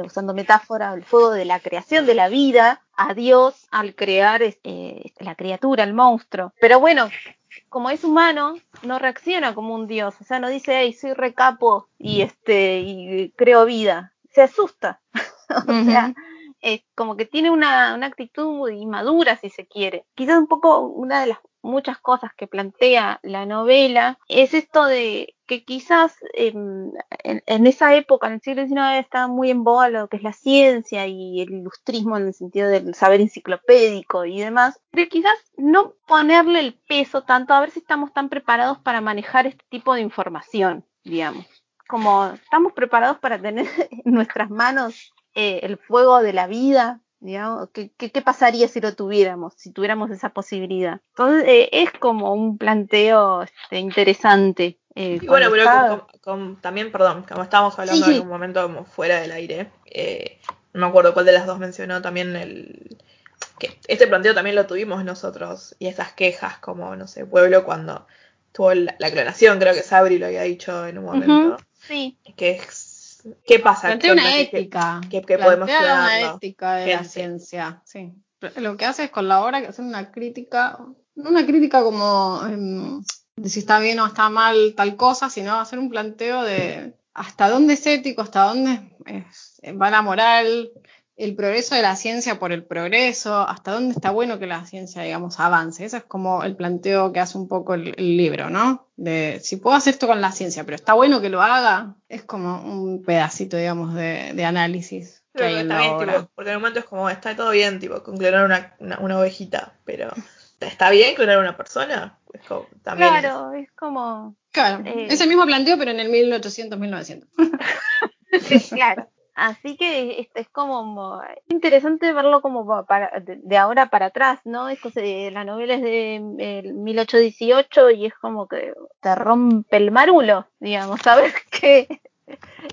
S2: usando metáfora, el fuego de la creación de la vida a Dios al crear eh, la criatura, el monstruo. Pero bueno, como es humano, no reacciona como un dios, o sea, no dice, hey, soy recapo y este y creo vida. Se asusta. o sea, es como que tiene una, una actitud inmadura, si se quiere. Quizás un poco una de las muchas cosas que plantea la novela es esto de que quizás en, en esa época, en el siglo XIX, estaba muy en boga lo que es la ciencia y el ilustrismo en el sentido del saber enciclopédico y demás, pero quizás no ponerle el peso tanto a ver si estamos tan preparados para manejar este tipo de información, digamos. Como estamos preparados para tener en nuestras manos eh, el fuego de la vida, digamos, ¿qué, qué, qué pasaría si lo tuviéramos, si tuviéramos esa posibilidad? Entonces eh, es como un planteo este, interesante. eh,
S1: Y bueno, pero
S2: está-
S1: con- también, perdón, como estábamos hablando
S2: Sí, sí.
S1: en un momento como fuera del aire, eh, no me acuerdo cuál de las dos mencionó también el... que este planteo también lo tuvimos nosotros y esas quejas como, no sé, pueblo cuando tuvo la, la clonación, creo que Sabri lo había dicho en un momento,
S2: sí,
S1: que es... ¿Qué pasa?
S3: Plantea
S1: ¿Qué
S3: una ética.
S1: que- que podemos
S3: Plantea una ética de la ciencia, sí. Lo que hace es con la obra que hacer una crítica, no una crítica como em, de si está bien o está mal tal cosa, sino hacer un planteo de hasta dónde es ético, hasta dónde es- va la moral, el progreso de la ciencia por el progreso, hasta dónde está bueno que la ciencia, digamos, avance. Ese es como el planteo que hace un poco el, el libro, ¿no? De si puedo hacer esto con la ciencia, pero está bueno que lo haga, es como un pedacito, digamos, de, de análisis que hay en
S1: está
S3: la
S1: bien,
S3: obra.
S1: tipo, porque en el momento es como, está todo bien, tipo, con clonar una, una, una ovejita, pero ¿está bien clonar una persona? Es como, también es-
S2: claro, es como,
S3: Claro,
S2: Eh.
S3: es el mismo planteo, pero en el 1800-1900.
S2: claro. Así que es, es como interesante verlo como pa- para, de, ahora para atrás, ¿no? Esto se- la novela es de eh, 1818 y es como que te rompe el marulo, digamos, ¿sabes? Que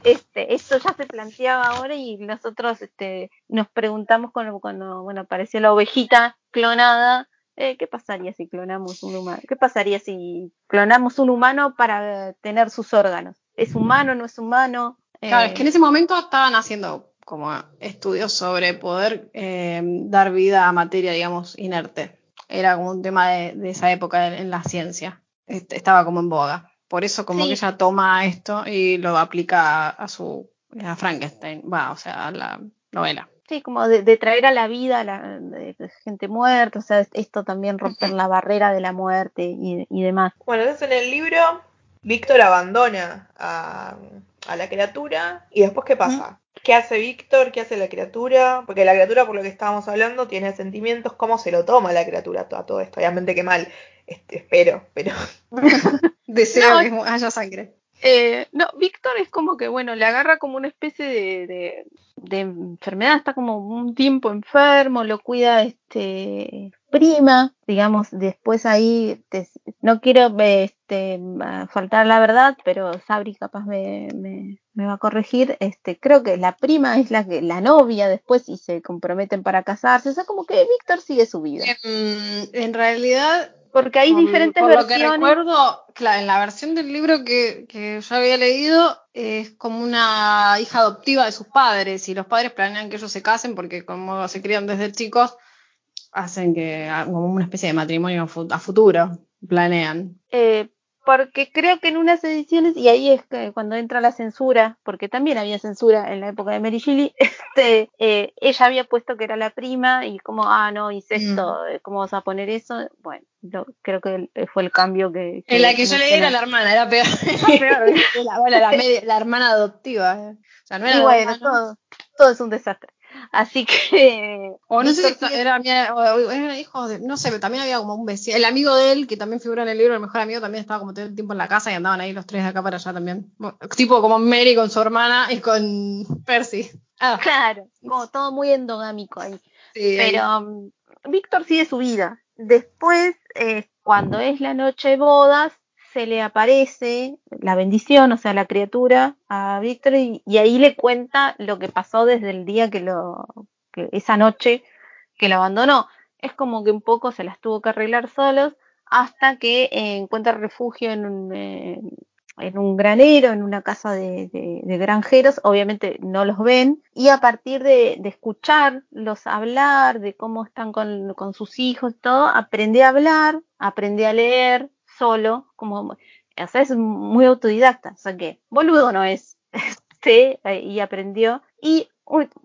S2: este, esto ya se planteaba ahora y nosotros este, nos preguntamos cuando, cuando bueno, apareció la ovejita clonada, eh, ¿qué pasaría si clonamos un humano? ¿Qué pasaría si clonamos un humano para tener sus órganos? ¿Es humano, no es humano?
S3: Claro,
S2: Eh,
S3: es que en ese momento estaban haciendo como estudios sobre poder eh, dar vida a materia, digamos, inerte. Era como un tema de, de esa época en, la ciencia. Este, estaba como en boga. Por eso como
S2: Sí.
S3: que ella toma esto y lo aplica a, a su a Frankenstein, va, o sea, a la novela.
S2: Sí, como de, de traer a la vida a la, de- de gente muerta, o sea, esto también romper la barrera de la muerte y, y demás.
S1: Bueno, entonces en el libro, Víctor abandona a, a la criatura y después ¿qué pasa? ¿Qué hace Víctor? ¿Qué hace la criatura? Porque la criatura, por lo que estábamos hablando, tiene sentimientos. ¿Cómo se lo toma la criatura a todo esto? Obviamente que mal, este, espero, pero...
S3: Deseo
S2: No,
S3: que haya sangre.
S2: Eh, no, Víctor es como que, bueno, le agarra como una especie de, de, enfermedad, está como un tiempo enfermo, lo cuida este prima, digamos, después ahí, te- no quiero este, faltar la verdad, pero Sabri capaz me, me, me va a corregir, este, creo que la prima es la que, la novia después y se comprometen para casarse, o sea, como que Víctor sigue su vida.
S3: Em, en realidad,
S2: Porque hay
S3: Por-
S2: diferentes
S3: por lo que
S2: versiones.
S3: recuerdo, claro, en la versión del libro que, que yo había leído, es como una hija adoptiva de sus padres y los padres planean que ellos se casen porque como se crían desde chicos, hacen que ah, como una especie de matrimonio a futuro, planean.
S2: Eh, porque creo que en unas ediciones, y ahí es que cuando entra la censura, porque también había censura en la época de Mary Shelley, este, eh, ella había puesto que era la prima y como, ah, no, incesto, eh, ¿cómo vas a poner eso? Bueno, lo- creo que el- fue el cambio que...
S3: En la que yo leí era la hermana, era peor.
S2: peor.
S3: la, bueno, la, media- la hermana adoptiva. eh. O sea, no era
S2: Y bueno, todo, todo es un desastre. Así que...
S3: O no sé si era, era, hijo de, no sé, pero también había como un vecino, el amigo de él, que también figura en el libro, el mejor amigo también estaba como todo el tiempo en la casa y andaban ahí los tres de acá para allá también. Tipo como Mary con su hermana y con Percy. Ah,
S2: Claro, como todo muy endogámico ahí.
S3: sí.
S2: Pero um, Víctor sigue su vida. Después, eh, cuando es la noche de bodas, se le aparece la bendición, o sea, la criatura a Víctor y, ahí le cuenta lo que pasó desde el día que lo, que esa noche que lo abandonó. Es como que un poco se las tuvo que arreglar solos hasta que eh, encuentra refugio en un, eh, en un granero, en una casa de, de- granjeros, obviamente no los ven, y a partir de, de escucharlos hablar, de cómo están con, con sus hijos todo, aprende a hablar, aprende a leer solo, como, o sea, es muy autodidacta, o sea que boludo no es, sí, eh, y aprendió. Y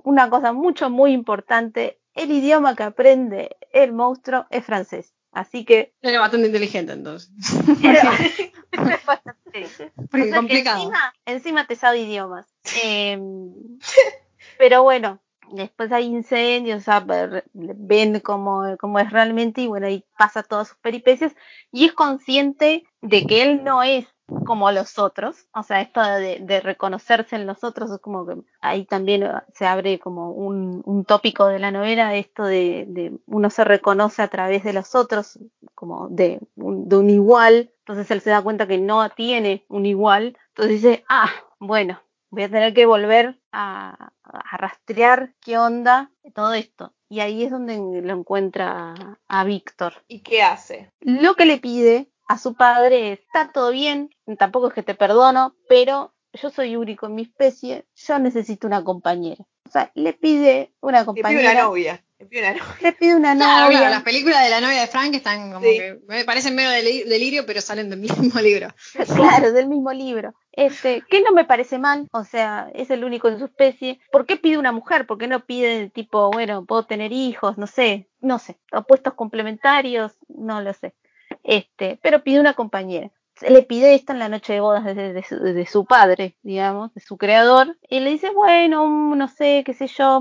S2: una cosa mucho, muy importante, el idioma que aprende el monstruo es francés. Así que
S3: Era bastante inteligente entonces.
S2: es bastante-
S3: Porque
S2: o sea que
S3: complicado.
S2: encima, encima te sabe idiomas. Em, pero bueno, después hay incendios, o sea, ven cómo, cómo es realmente y bueno, ahí pasa todas sus peripecias y es consciente de que él no es como los otros, o sea, esto de, de reconocerse en los otros es como que ahí también eh, se abre como un, un tópico de la novela, esto de, de uno se reconoce a través de los otros, como de un, de un igual, entonces él se da cuenta que no tiene un igual, entonces dice, ah, bueno, voy a tener que volver a, a rastrear qué onda todo esto. Y ahí es donde lo encuentra a, a Víctor.
S1: ¿Y qué hace?
S2: Lo que le pide a su padre es, está todo bien, tampoco es que te perdono, pero yo soy único en mi especie, yo necesito una compañera. O sea, le pide una
S1: Le pide
S2: compañera.
S1: una novia. Le pide una novia.
S2: Le pide una
S3: Claro,
S2: novia.
S3: claro, las películas de la novia de Frank están como
S1: Sí.
S3: que me parecen medio deli- delirio, pero salen del mismo libro.
S2: Claro, del mismo libro. Este, que no me parece mal, o sea, es el único en su especie. ¿Por qué pide una mujer? ¿Por qué no pide tipo, bueno, puedo tener hijos? No sé, no sé. Opuestos complementarios, no lo sé. Este, pero pide una compañera. Le pide esto en la noche de bodas de, de su, de su padre, digamos, de su creador, y le dice, bueno, mm, no sé, qué sé yo,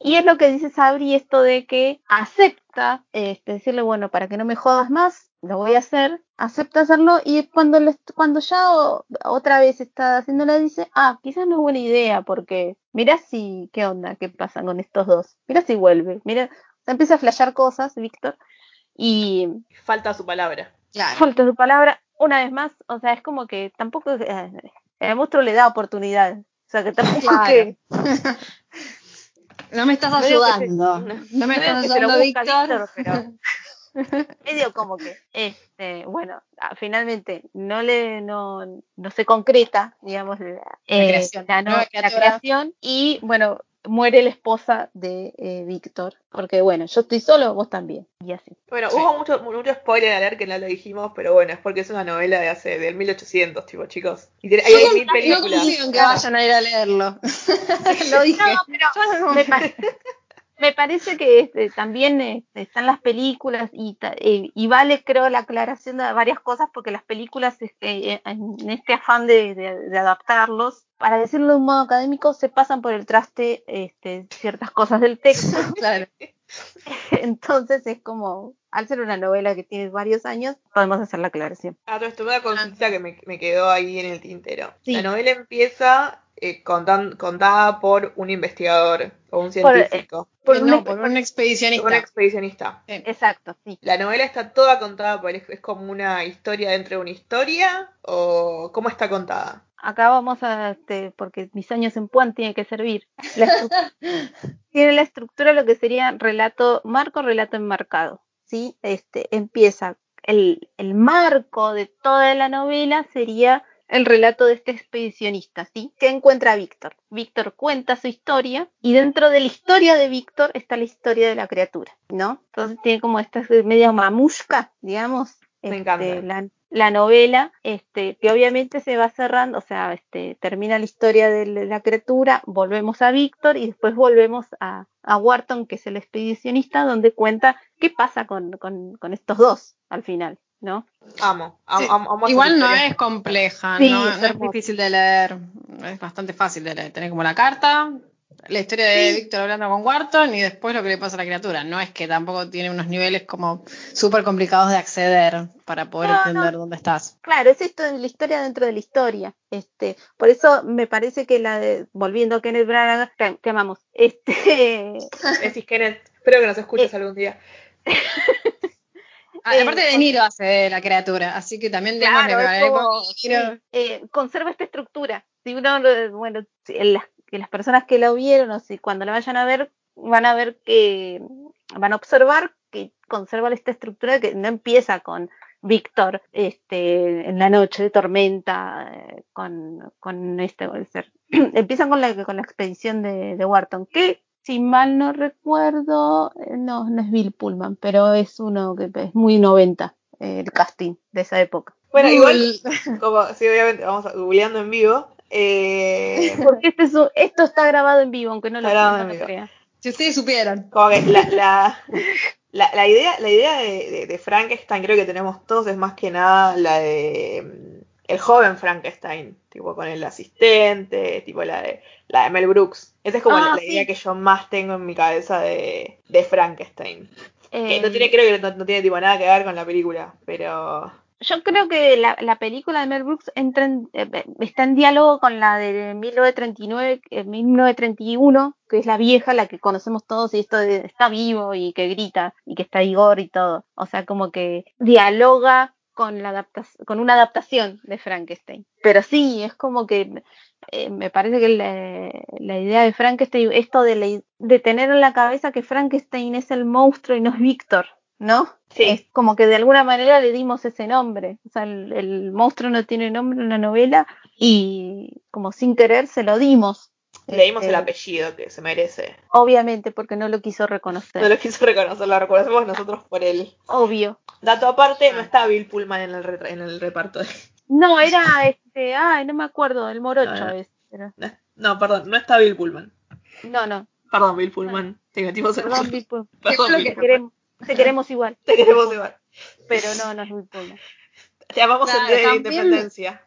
S2: y es lo que dice Sabri, esto de que acepta, este, decirle, bueno, para que no me jodas más, lo voy a hacer, acepta hacerlo, y cuando, le- cuando ya o- otra vez está haciéndolo, dice, ah, quizás no es buena idea, porque mira si, qué onda, qué pasa con estos dos, mira si vuelve, mira, se empieza a flashear cosas, Víctor, y
S1: Falta su palabra.
S3: Claro.
S2: falta su palabra una vez más, o sea, es como que tampoco eh, el monstruo le da oportunidades. O sea, que tampoco
S3: Claro.
S2: que
S3: No me estás ayudando.
S2: no-
S3: me estás ayudando, Víctor.
S2: Víctor, pero medio como que este, bueno, ah, finalmente no le no, no se concreta, digamos, la, eh,
S3: creación,
S2: la, no- la creación y bueno, muere la esposa de eh, Víctor, porque bueno, yo estoy solo, vos también, y así.
S1: Bueno,
S3: Sí.
S1: hubo mucho, mucho spoiler a leer que no lo dijimos, pero bueno, es porque es una novela de hace del 1800, tipo, chicos. Y tiene- ahí hay mil
S3: No
S1: películas.
S3: confío en que vayan a ir a leerlo. Lo dije.
S2: No, pero me, me parece que este, también este, están las películas y, ta- eh, y vale, creo, la aclaración de varias cosas porque las películas, este, eh, en este afán de, de- de adaptarlos, para decirlo de un modo académico, se pasan por el traste este, ciertas cosas del texto.
S3: Claro.
S2: Entonces es como, al ser una novela que tiene varios años, podemos hacer la aclaración.
S1: Ah, esto, una consulta que me, me quedó ahí en el tintero.
S2: Sí.
S1: La novela empieza eh, contan- contada por un investigador o un
S2: Por, eh,
S1: científico,
S2: Por
S3: no,
S2: un-
S3: por un expedicionista.
S1: un expedicionista.
S2: Exacto, sí.
S1: La novela está toda contada por es, es como una historia dentro de una historia o cómo está contada.
S2: Acá vamos a, este, porque mis años en Puan tiene que servir. La tiene la estructura lo que sería relato, marco, relato enmarcado. ¿sí? Este, empieza el, el marco de toda la novela sería el relato de este expedicionista, ¿sí? Que encuentra a Víctor. Víctor cuenta su historia y dentro de la historia de Víctor está la historia de la criatura, ¿no? Entonces tiene como esta media mamushka, digamos.
S1: Me
S2: este,
S1: encanta.
S2: La, la novela, este, que obviamente se va cerrando, o sea, este, termina la historia de la criatura, volvemos a Víctor y después volvemos a, a Wharton, que es el expedicionista, donde cuenta qué pasa con, con, con estos dos al final, ¿no?
S1: Amo, amo,
S3: Sí.
S1: amo, amo esa
S3: Igual no es compleja,
S2: Sí,
S3: no,
S2: es
S3: no es difícil de leer, es bastante fácil de leer. Tenés como la carta, la historia de Víctor hablando con Wharton y después lo que le pasa a la criatura. No es que tampoco tiene unos niveles como súper complicados de acceder para poder
S2: No,
S3: entender dónde estás.
S2: Claro, es esto de la historia dentro de la historia. Este, por eso me parece que la de, volviendo a Kenneth Branagh, te, te amamos. Este,
S1: Decís, Kenneth, espero que nos escuches
S2: Eh.
S1: algún día.
S3: Ah,
S2: Eh,
S3: aparte de Niro hace la criatura, así que también démosle
S2: Claro, como- eh, conserva esta estructura. Si uno, bueno, las, que las personas que la vieron o si cuando la vayan a ver, van a ver que, van a observar que conserva esta estructura que no empieza con Víctor este, en la noche de tormenta, eh, con, con este ser. Empieza con la, con la expedición de, de Wharton, que si mal no recuerdo, eh, no, no es Bill Pullman, pero es uno que es muy 90, eh, el casting de esa época.
S1: Bueno, igual, como, sí, obviamente, vamos a googleando en vivo. Eh,
S2: Porque este es esto está grabado en vivo, aunque no lo,
S1: grabado
S2: no lo.
S3: Si ustedes supieran.
S1: como que la, la, la, la idea, la idea de, de- de Frankenstein creo que tenemos todos es más que nada la de el joven Frankenstein, tipo con el asistente, tipo la de la de Mel Brooks. Esa es como
S2: Ah,
S1: la, la
S2: sí.
S1: idea que yo más tengo en mi cabeza de, de Frankenstein. Que
S2: Eh,
S1: no tiene, creo que no, no tiene tipo nada que ver con la película, pero
S2: Yo creo que la, la película de Mel Brooks entra en- eh, está en diálogo con la de 1939, eh, 1931, que es la vieja, la que conocemos todos, y esto de está vivo y que grita y que está Igor y todo. O sea, como que dialoga con la con una adaptación de Frankenstein. Pero sí, es como que eh, me parece que la, la idea de Frankenstein, esto de, la- de tener en la cabeza que Frankenstein es el monstruo y no es Víctor, ¿no?
S1: Sí.
S2: Es como que de alguna manera le dimos ese nombre. O sea, el, el monstruo no tiene nombre en la novela y como sin querer se lo dimos.
S1: Le dimos
S2: Este,
S1: el apellido que se merece.
S2: Obviamente porque no lo quiso reconocer.
S1: No lo quiso reconocer, lo reconocemos nosotros por él.
S2: Obvio.
S1: Dato aparte, no está Bill Pullman en el, en el reparto.
S2: No, era este, ay, no me acuerdo, el morocho
S1: Ah.
S2: es. pero-
S1: No, perdón, no está Bill Pullman.
S2: No, no.
S1: Perdón, Bill Pullman. Te metimos en
S2: Perdón, Bill Pullman.
S1: Perdón,
S2: Te
S1: Bill Pullman.
S2: queremos, te queremos igual,
S1: Te queremos igual.
S2: pero no, no es Bill Pullman.
S1: Te amamos el día de la independencia.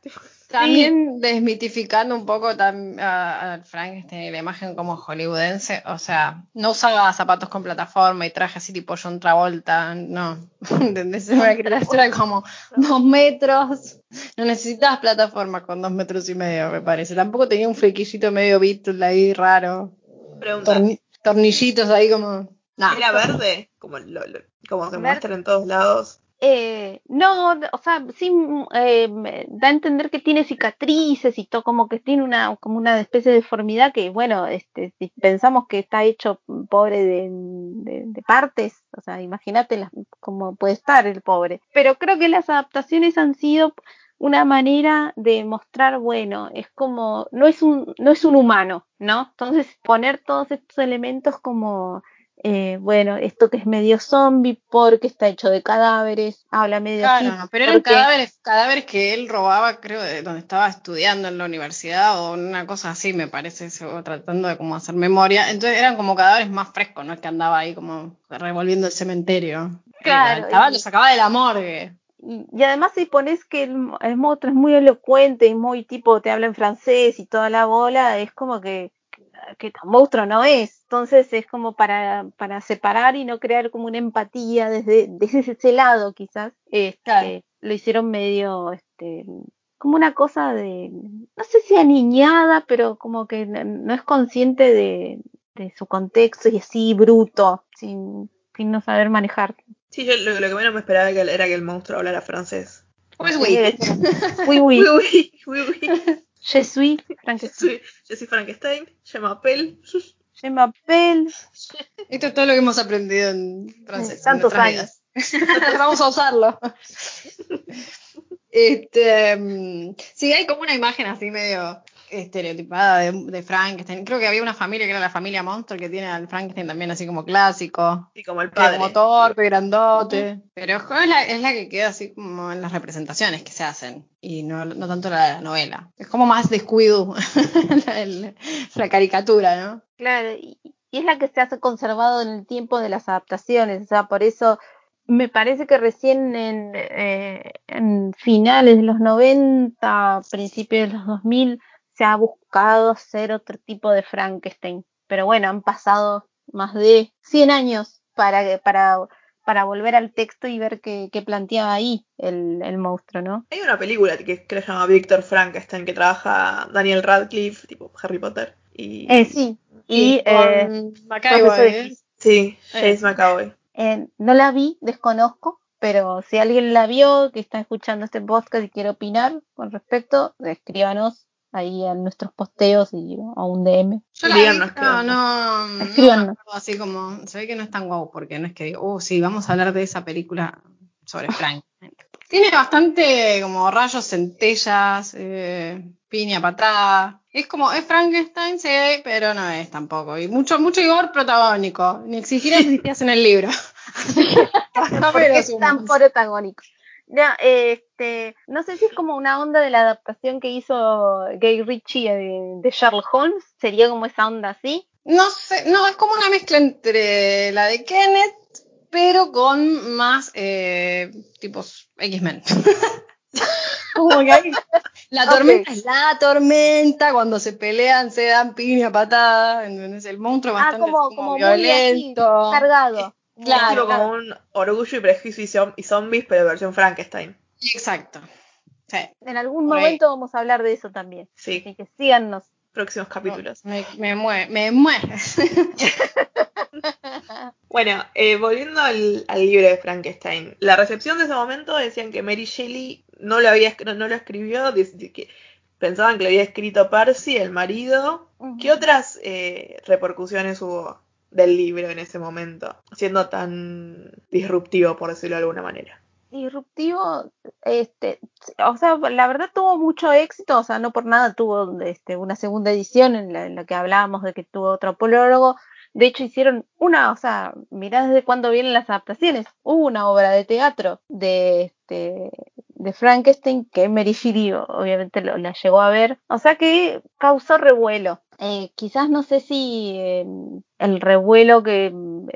S3: También desmitificando un poco tam- a, a Frankenstein y la imagen como hollywoodense, o sea, no usaba zapatos con plataforma y traje así tipo John Travolta, no, ¿entendés? Era una criatura como dos metros, no necesitabas plataforma con dos metros y medio, me parece, tampoco tenía un flequillito medio Beatle ahí raro,
S1: Pregunta.
S3: torni- tornillitos ahí como... Nah.
S1: ¿Era verde? Como, lo, lo- como se
S2: Verde.
S1: muestra en todos lados.
S2: Eh, no, o sea, sí mm, eh, da a entender que tiene cicatrices y todo, como que tiene una, como una especie de deformidad que, bueno, este, si pensamos que está hecho mm, pobre de, de- partes, o sea, imagínate cómo puede estar el pobre. Pero creo que las adaptaciones han sido una manera de mostrar, bueno, es como, no es un, no es un humano, ¿no? Entonces, poner todos estos elementos como eh, bueno, esto que es medio zombie porque está hecho de cadáveres, habla medio.
S3: Claro, pero eran
S2: porque-
S3: cadáveres, cadáveres que él robaba, creo, de donde estaba estudiando en la universidad o una cosa así, me parece, tratando de como hacer memoria. Entonces eran como cadáveres más frescos, no es que andaba ahí como revolviendo el cementerio.
S2: Claro,
S3: Estaba,
S2: y-
S3: lo sacaba de la morgue.
S2: Y, y además si pones que el, el monstruo es muy elocuente y muy tipo te habla en francés y toda la bola, es como que, que tan monstruo no es. Entonces es como para, para separar y no crear como una empatía desde, desde ese lado quizás. Este,
S3: Claro.
S2: Lo hicieron medio, este, como una cosa de, no sé si aniñada, pero como que no es consciente de, de su contexto y así bruto, sin, sin no saber manejar.
S1: Sí, yo lo, lo que menos me esperaba era que el monstruo hablara francés.
S3: Güey.
S2: Oui, oui.
S1: Oui, oui, oui, oui.
S2: Je suis Frankenstein.
S1: Yo soy Frankenstein, je m'appelle.
S2: Je m'appelle.
S3: Esto es todo lo que hemos aprendido en francés.
S2: Tantos años.
S3: Vamos a usarlo. Este, mm, sí, hay como una imagen así medio estereotipada de, de Frankenstein. Creo que había una familia que era la familia Monster que tiene al Frankenstein también así como clásico.
S1: Sí, como el
S3: era
S1: padre.
S3: como torpe, grandote. Pero es la, es la que queda así como en las representaciones que se hacen. Y no, no tanto la novela. Es como más descuido la, caricatura, ¿no?
S2: Claro, y, y es la que se ha conservado en el tiempo de las adaptaciones, o sea, por eso me parece que recién en, eh, en finales de los 90, principios de los 2000, se ha buscado hacer otro tipo de Frankenstein. Pero bueno, han pasado más de 100 años para, que- para, para volver al texto y ver qué, qué planteaba ahí el, el monstruo, ¿no?
S1: Hay una película que, que se llama Víctor Frankenstein que trabaja Daniel Radcliffe, tipo Harry Potter. Y
S2: Eh, sí, y eh,
S3: McAvoy,
S2: profesor
S3: ¿eh?
S1: sí, James
S3: Eh.
S1: McAvoy.
S2: Eh, no la vi, desconozco, pero si alguien la vio, que está escuchando este podcast y quiere opinar con respecto, escríbanos ahí a nuestros posteos y a un DM.
S3: Yo la vi, no, no, no, así como, se ve que no es tan guau, porque no es que digo, oh, sí, vamos a hablar de esa película sobre Frank. Tiene bastante como rayos, centellas, eh, piña, patada. Es como, es Frankenstein, sí, pero no es tampoco. Y mucho, mucho Igor protagónico. Ni exigir existías en el libro. No lo
S2: es tan protagónico. No, este, no sé si es como una onda de la adaptación que hizo Gay Ritchie de, de Sherlock Holmes, sería como esa onda así.
S3: No sé, no, es como una mezcla entre la de Kenneth, pero con más eh, tipos X-Men. la tormenta es la tormenta, cuando se pelean se dan piña, patada, ¿entendés? El monstruo
S2: Ah,
S3: bastante
S2: como,
S3: como
S2: como muy así,
S3: violento.
S2: cargado.
S3: Claro,
S1: tipo
S3: claro.
S1: como un orgullo y prejuicio y, zom- y zombies, pero versión Frankenstein.
S3: Exacto. Sí.
S2: En algún
S3: Por ahí.
S2: momento vamos a hablar de eso también.
S1: Sí,
S2: Así que síganos.
S1: próximos capítulos.
S3: Me, me mueve, me mueve.
S1: Bueno, eh, volviendo al, al libro de Frankenstein, la recepción de ese momento decían que Mary Shelley no lo había no, no lo escribió, que pensaban que lo había escrito Percy, el marido. ¿Qué otras eh, repercusiones hubo del libro en ese momento, siendo tan disruptivo, por decirlo de alguna manera?
S2: disruptivo, este, o sea, la verdad tuvo mucho éxito, o sea, no por nada tuvo este, una segunda edición en la, en la que hablábamos de que tuvo otro prólogo. De hecho, hicieron una, o sea, mirá desde cuándo vienen las adaptaciones. Hubo una obra de teatro de, este, de Frankenstein que Mary Shelley obviamente lo- la llegó a ver. O sea que causó revuelo. Eh, quizás no sé si eh, el revuelo que,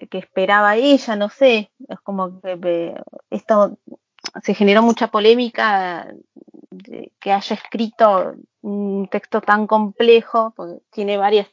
S2: que esperaba ella, no sé. Es como que esto se generó mucha polémica de que haya escrito un texto tan complejo, porque tiene varios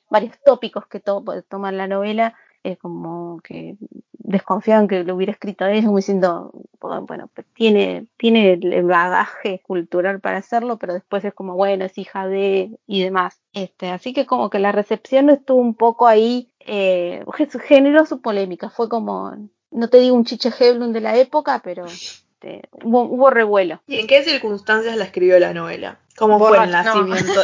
S2: tópicos que to toman la novela, eh, como que desconfiaban que lo hubiera escrito ella, como diciendo, bueno, pues tiene, tiene el bagaje cultural para hacerlo, pero después es como, bueno, es hija de y demás. Este, así que como que la recepción estuvo un poco ahí, eh, generó su polémica, fue como, no te digo un chiche Heblum de la época, pero este, hubo, hubo revuelo.
S1: ¿Y en qué circunstancias la escribió la novela? ¿Cómo fue el
S3: no.
S1: nacimiento?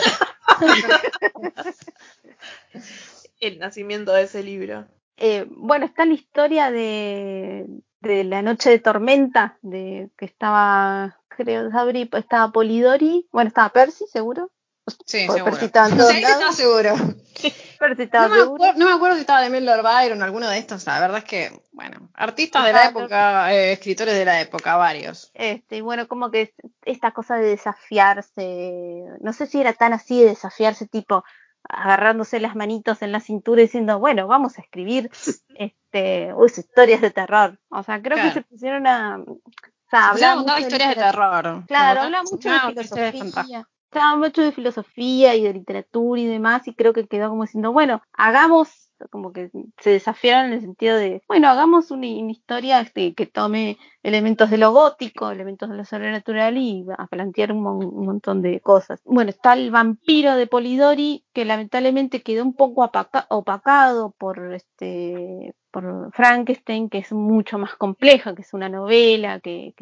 S1: el nacimiento de ese libro.
S2: Eh, bueno, está la historia de, de la noche de tormenta, de que estaba, creo, Sabri, estaba Polidori, bueno, estaba Percy, seguro.
S3: Sí,
S2: Porque
S3: seguro.
S2: Percy estaba en todos
S3: Sí, estaba seguro.
S2: Percy estaba
S3: No me,
S2: seguro.
S3: acuerdo, no me acuerdo si estaba de Lord Byron o alguno de estos. La verdad es que, bueno, artistas de la época, eh, escritores de la época, varios.
S2: Este, y bueno, como que es- esta cosa de desafiarse, no sé si era tan así de desafiarse, tipo agarrándose las manitos en la cintura y diciendo, bueno, vamos a escribir este, uy, historias de terror. O sea, creo
S3: Claro.
S2: que se pusieron a, o sea,
S3: Se
S2: hablar
S3: historias de
S2: literatura.
S3: terror.
S2: Claro, habla mucho de
S3: no, de
S2: filosofía. Estaba mucho de filosofía y de literatura y demás, y creo que quedó como diciendo, bueno, hagamos, como que se desafiaron en el sentido de, bueno, hagamos una, una historia este, que tome elementos de lo gótico, elementos de lo sobrenatural y a plantear un, mon- un montón de cosas. Bueno, está el vampiro de Polidori, que lamentablemente quedó un poco opacado por este por Frankenstein, que es mucho más compleja, que es una novela, que,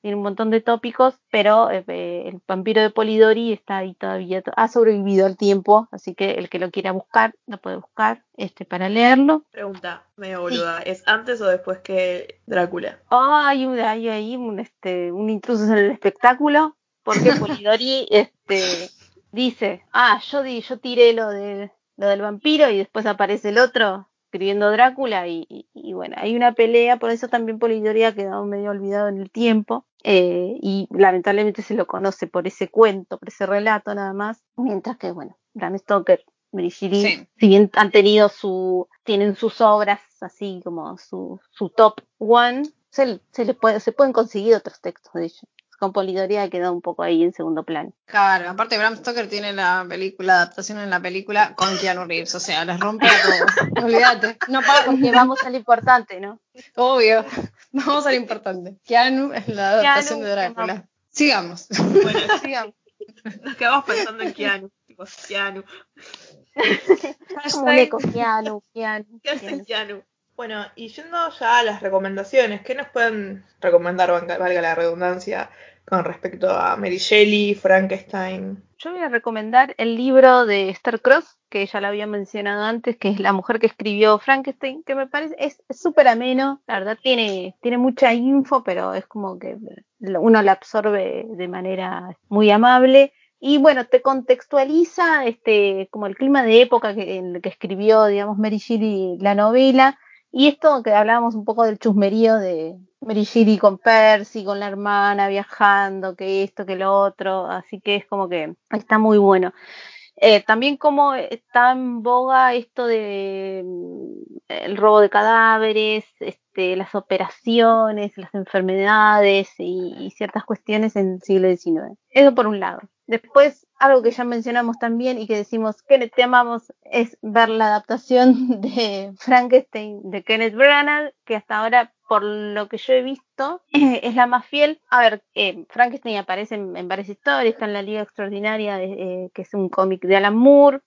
S2: tiene un montón de tópicos, pero eh, el vampiro de Polidori está ahí todavía, ha sobrevivido al tiempo, así que el que lo quiera buscar, lo puede buscar este, para leerlo.
S1: Pregunta, medio boluda, ¿es antes o después que Drácula?
S2: Oh, hay un, hay ahí un, este, un intruso en el espectáculo, porque Polidori este, dice, ah, yo, di, yo tiré lo, de, lo del vampiro y después aparece el otro escribiendo Drácula y, y- y bueno, hay una pelea, por eso también Polidori ha quedado medio olvidado en el tiempo eh, y lamentablemente se lo conoce por ese cuento, por ese relato nada más, mientras que bueno, Bram Stoker, Mary Shelley,
S3: Sí.
S2: si bien han tenido su, tienen sus obras así como su, su top one, se, se le puede, se pueden conseguir otros textos de ellos. Con Polidori ha quedado un poco ahí en segundo plano.
S3: Claro, aparte Bram Stoker tiene la película, la adaptación en la película con Keanu Reeves, o sea, les rompe a todos. Olvídate. No paga
S2: Porque vamos a lo importante, ¿no?
S3: Obvio. Vamos a lo importante. Keanu es la adaptación
S2: Keanu,
S3: de Drácula. Sigamos.
S1: Bueno,
S2: Sigamos.
S1: nos quedamos pensando en Keanu. Tipo, Keanu.
S2: Como un eco, Keanu, Keanu,
S1: ¿Qué hace
S2: Keanu.
S1: Bueno, y yendo ya a las recomendaciones, ¿qué nos pueden recomendar, valga la redundancia, con respecto a Mary Shelley, Frankenstein?
S2: Yo voy a recomendar el libro de Esther Cross, que ya lo había mencionado antes, que es la mujer que escribió Frankenstein, que me parece es súper ameno, la verdad tiene, tiene mucha info, pero es como que uno la absorbe de manera muy amable. Y bueno, te contextualiza este, como el clima de época en el que escribió, digamos, Mary Shelley la novela. Y esto que hablábamos un poco del chusmerío de Mary con Percy, con la hermana viajando, que esto, que lo otro. Así que es como que está muy bueno. Eh, también como está en boga esto de mm, el robo de cadáveres, este, las operaciones, las enfermedades y, y ciertas cuestiones en el siglo XIX. Eso por un lado. Después, algo que ya mencionamos también y que decimos que te amamos es ver la adaptación de Frankenstein de Kenneth Branagh, que hasta ahora, por lo que yo he visto, es la más fiel. A ver, eh, Frankenstein aparece en, en varias historias, está en la Liga Extraordinaria, eh, que es un cómic de Alan Moore,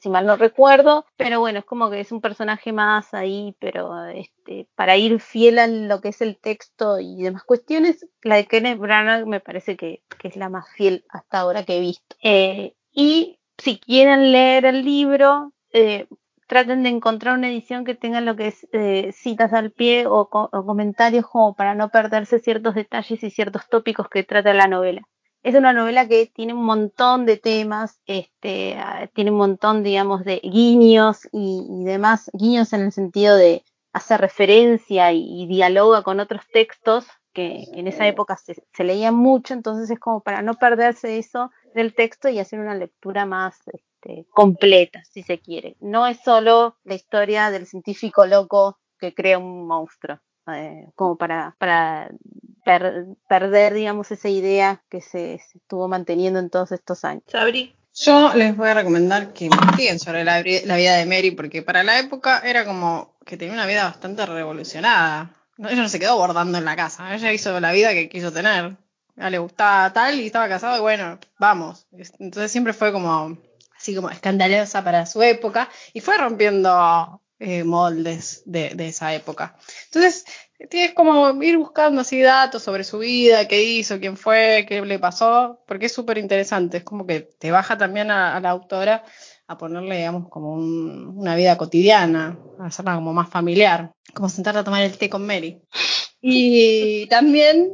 S2: si mal no recuerdo, pero bueno, es como que es un personaje más ahí, pero este, para ir fiel a lo que es el texto y demás cuestiones, la de Kenneth Branagh me parece que, que es la más fiel hasta ahora que he visto. Eh, y si quieren leer el libro, eh, traten de encontrar una edición que tenga lo que es eh, citas al pie o, o comentarios como para no perderse ciertos detalles y ciertos tópicos que trata la novela. Es una novela que tiene un montón de temas, este, ah, tiene un montón, digamos, de guiños y, y demás, guiños en el sentido de hacer referencia y, y dialoga con otros textos que en esa época se, se leían mucho, entonces es como para no perderse eso del texto y hacer una lectura más este, completa, si se quiere. No es solo la historia del científico loco que crea un monstruo, eh, como para, para per- perder, digamos, esa idea que se, se estuvo manteniendo en todos estos años.
S1: Sabri,
S3: Yo les voy a recomendar que investiguen sobre la, vi- la vida de Mary, porque para la época era como que tenía una vida bastante revolucionada. No, ella no se quedó bordando en la casa, ella hizo la vida que quiso tener. A ella le gustaba tal y estaba casado y bueno, vamos. Entonces siempre fue como así como escandalosa para su época y fue rompiendo eh, moldes de, de esa época. Entonces tienes como ir buscando así datos sobre su vida, qué hizo, quién fue, qué le pasó, porque es súper interesante. Es como que te baja también a, la autora a ponerle, digamos, como un- una vida cotidiana, a hacerla como más familiar, como sentarte a tomar el té con Mary. Y también,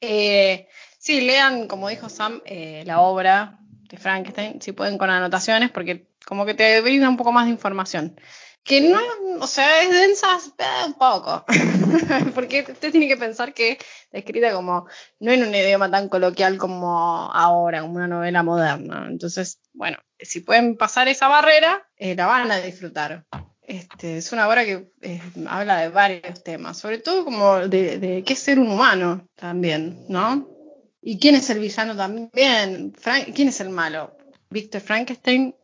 S3: eh, sí, lean, como dijo Sam, eh, la obra de Frankenstein, si pueden con anotaciones, porque como que te brinda un poco más de información. Que no, o sea, es densa eh, un poco. Porque usted tiene que pensar que está escrita como, no en un idioma tan coloquial como ahora, como una novela moderna. Entonces, bueno, si pueden pasar esa barrera, eh, la van a disfrutar. Este, es una obra que eh, habla de varios temas, sobre todo como de, de qué es ser un humano también, ¿no? ¿Y quién es el villano también? Frank- ¿Quién es el malo? ¿Víctor Frankenstein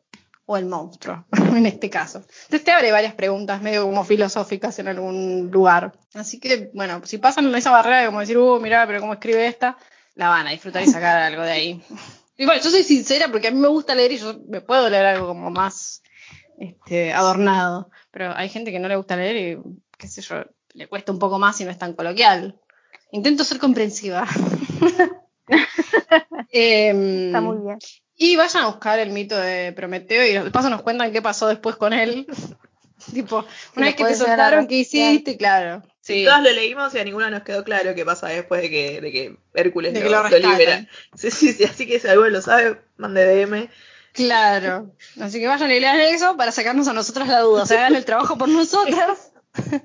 S3: o el monstruo, en este caso. Entonces te abre varias preguntas medio como filosóficas en algún lugar. Así que, bueno, si pasan esa barrera de como decir, uh, mirá, pero cómo escribe esta, la van a disfrutar y sacar algo de ahí. Y bueno, yo soy sincera porque a mí me gusta leer y yo me puedo leer algo como más este, adornado, pero hay gente que no le gusta leer y, qué sé yo, le cuesta un poco más y no es tan coloquial. Intento ser comprensiva. Em,
S2: Está muy bien.
S3: Y vayan a buscar el mito de Prometeo y de paso nos cuentan qué pasó después con él. tipo, una vez que te soltaron, ¿qué hiciste? Claro. Sí.
S1: Todos lo leímos y a ninguno nos quedó claro qué pasa después de que, de que Hércules
S3: De
S1: lo,
S3: que lo
S1: lo libera. Sí, sí, sí, así que si alguno lo sabe, mande DM.
S3: Claro. Así que vayan y lean eso para sacarnos a nosotras la duda. O sea, hagan el trabajo por nosotras.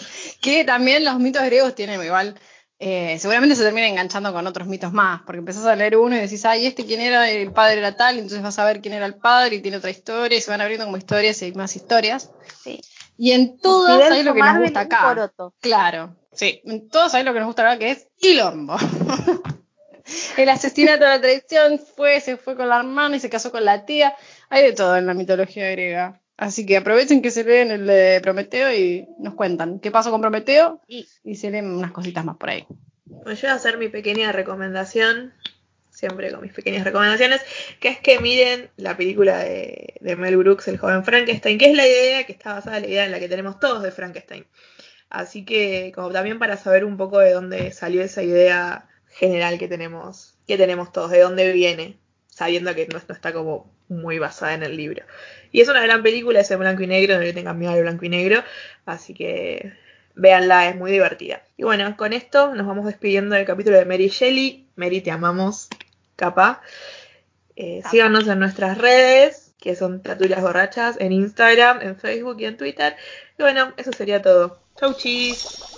S3: que también los mitos griegos tienen igual. Eh, seguramente se termina enganchando con otros mitos más, porque empezás a leer uno y decís, ay, este quién era, el padre era tal, y entonces vas a ver quién era el padre y tiene otra historia, y se van abriendo como historias y hay más historias.
S2: Sí.
S3: Y en todas hay lo que nos gusta acá. Claro, sí. En todos hay lo que nos gusta acá, que es quilombo. El asesinato de la traición fue, se fue con la hermana y se casó con la tía. Hay de todo en la mitología griega. Así que aprovechen que se leen el de Prometeo y nos cuentan qué pasó con Prometeo
S2: Y
S3: y se leen unas cositas más por ahí.
S1: Bueno, yo voy a hacer mi pequeña recomendación, siempre con mis pequeñas recomendaciones, que es que miren la película de, de Mel Brooks, El joven Frankenstein, que es la idea que está basada en la idea en la que tenemos todos de Frankenstein. Así que, como también para saber un poco de dónde salió esa idea general que tenemos, que tenemos todos, de dónde viene, sabiendo que no, no está como muy basada en el libro. Y es una gran película, es en blanco y negro, no le tengan miedo al blanco y negro, así que véanla, es muy divertida. Y bueno, con esto nos vamos despidiendo del capítulo de Mary Shelley. Mary, te amamos, capa. Eh,
S2: Capa.
S1: síganos en nuestras redes, que son Taturas Borrachas, en Instagram, en Facebook y en Twitter. Y bueno, eso sería todo. Chau, chis.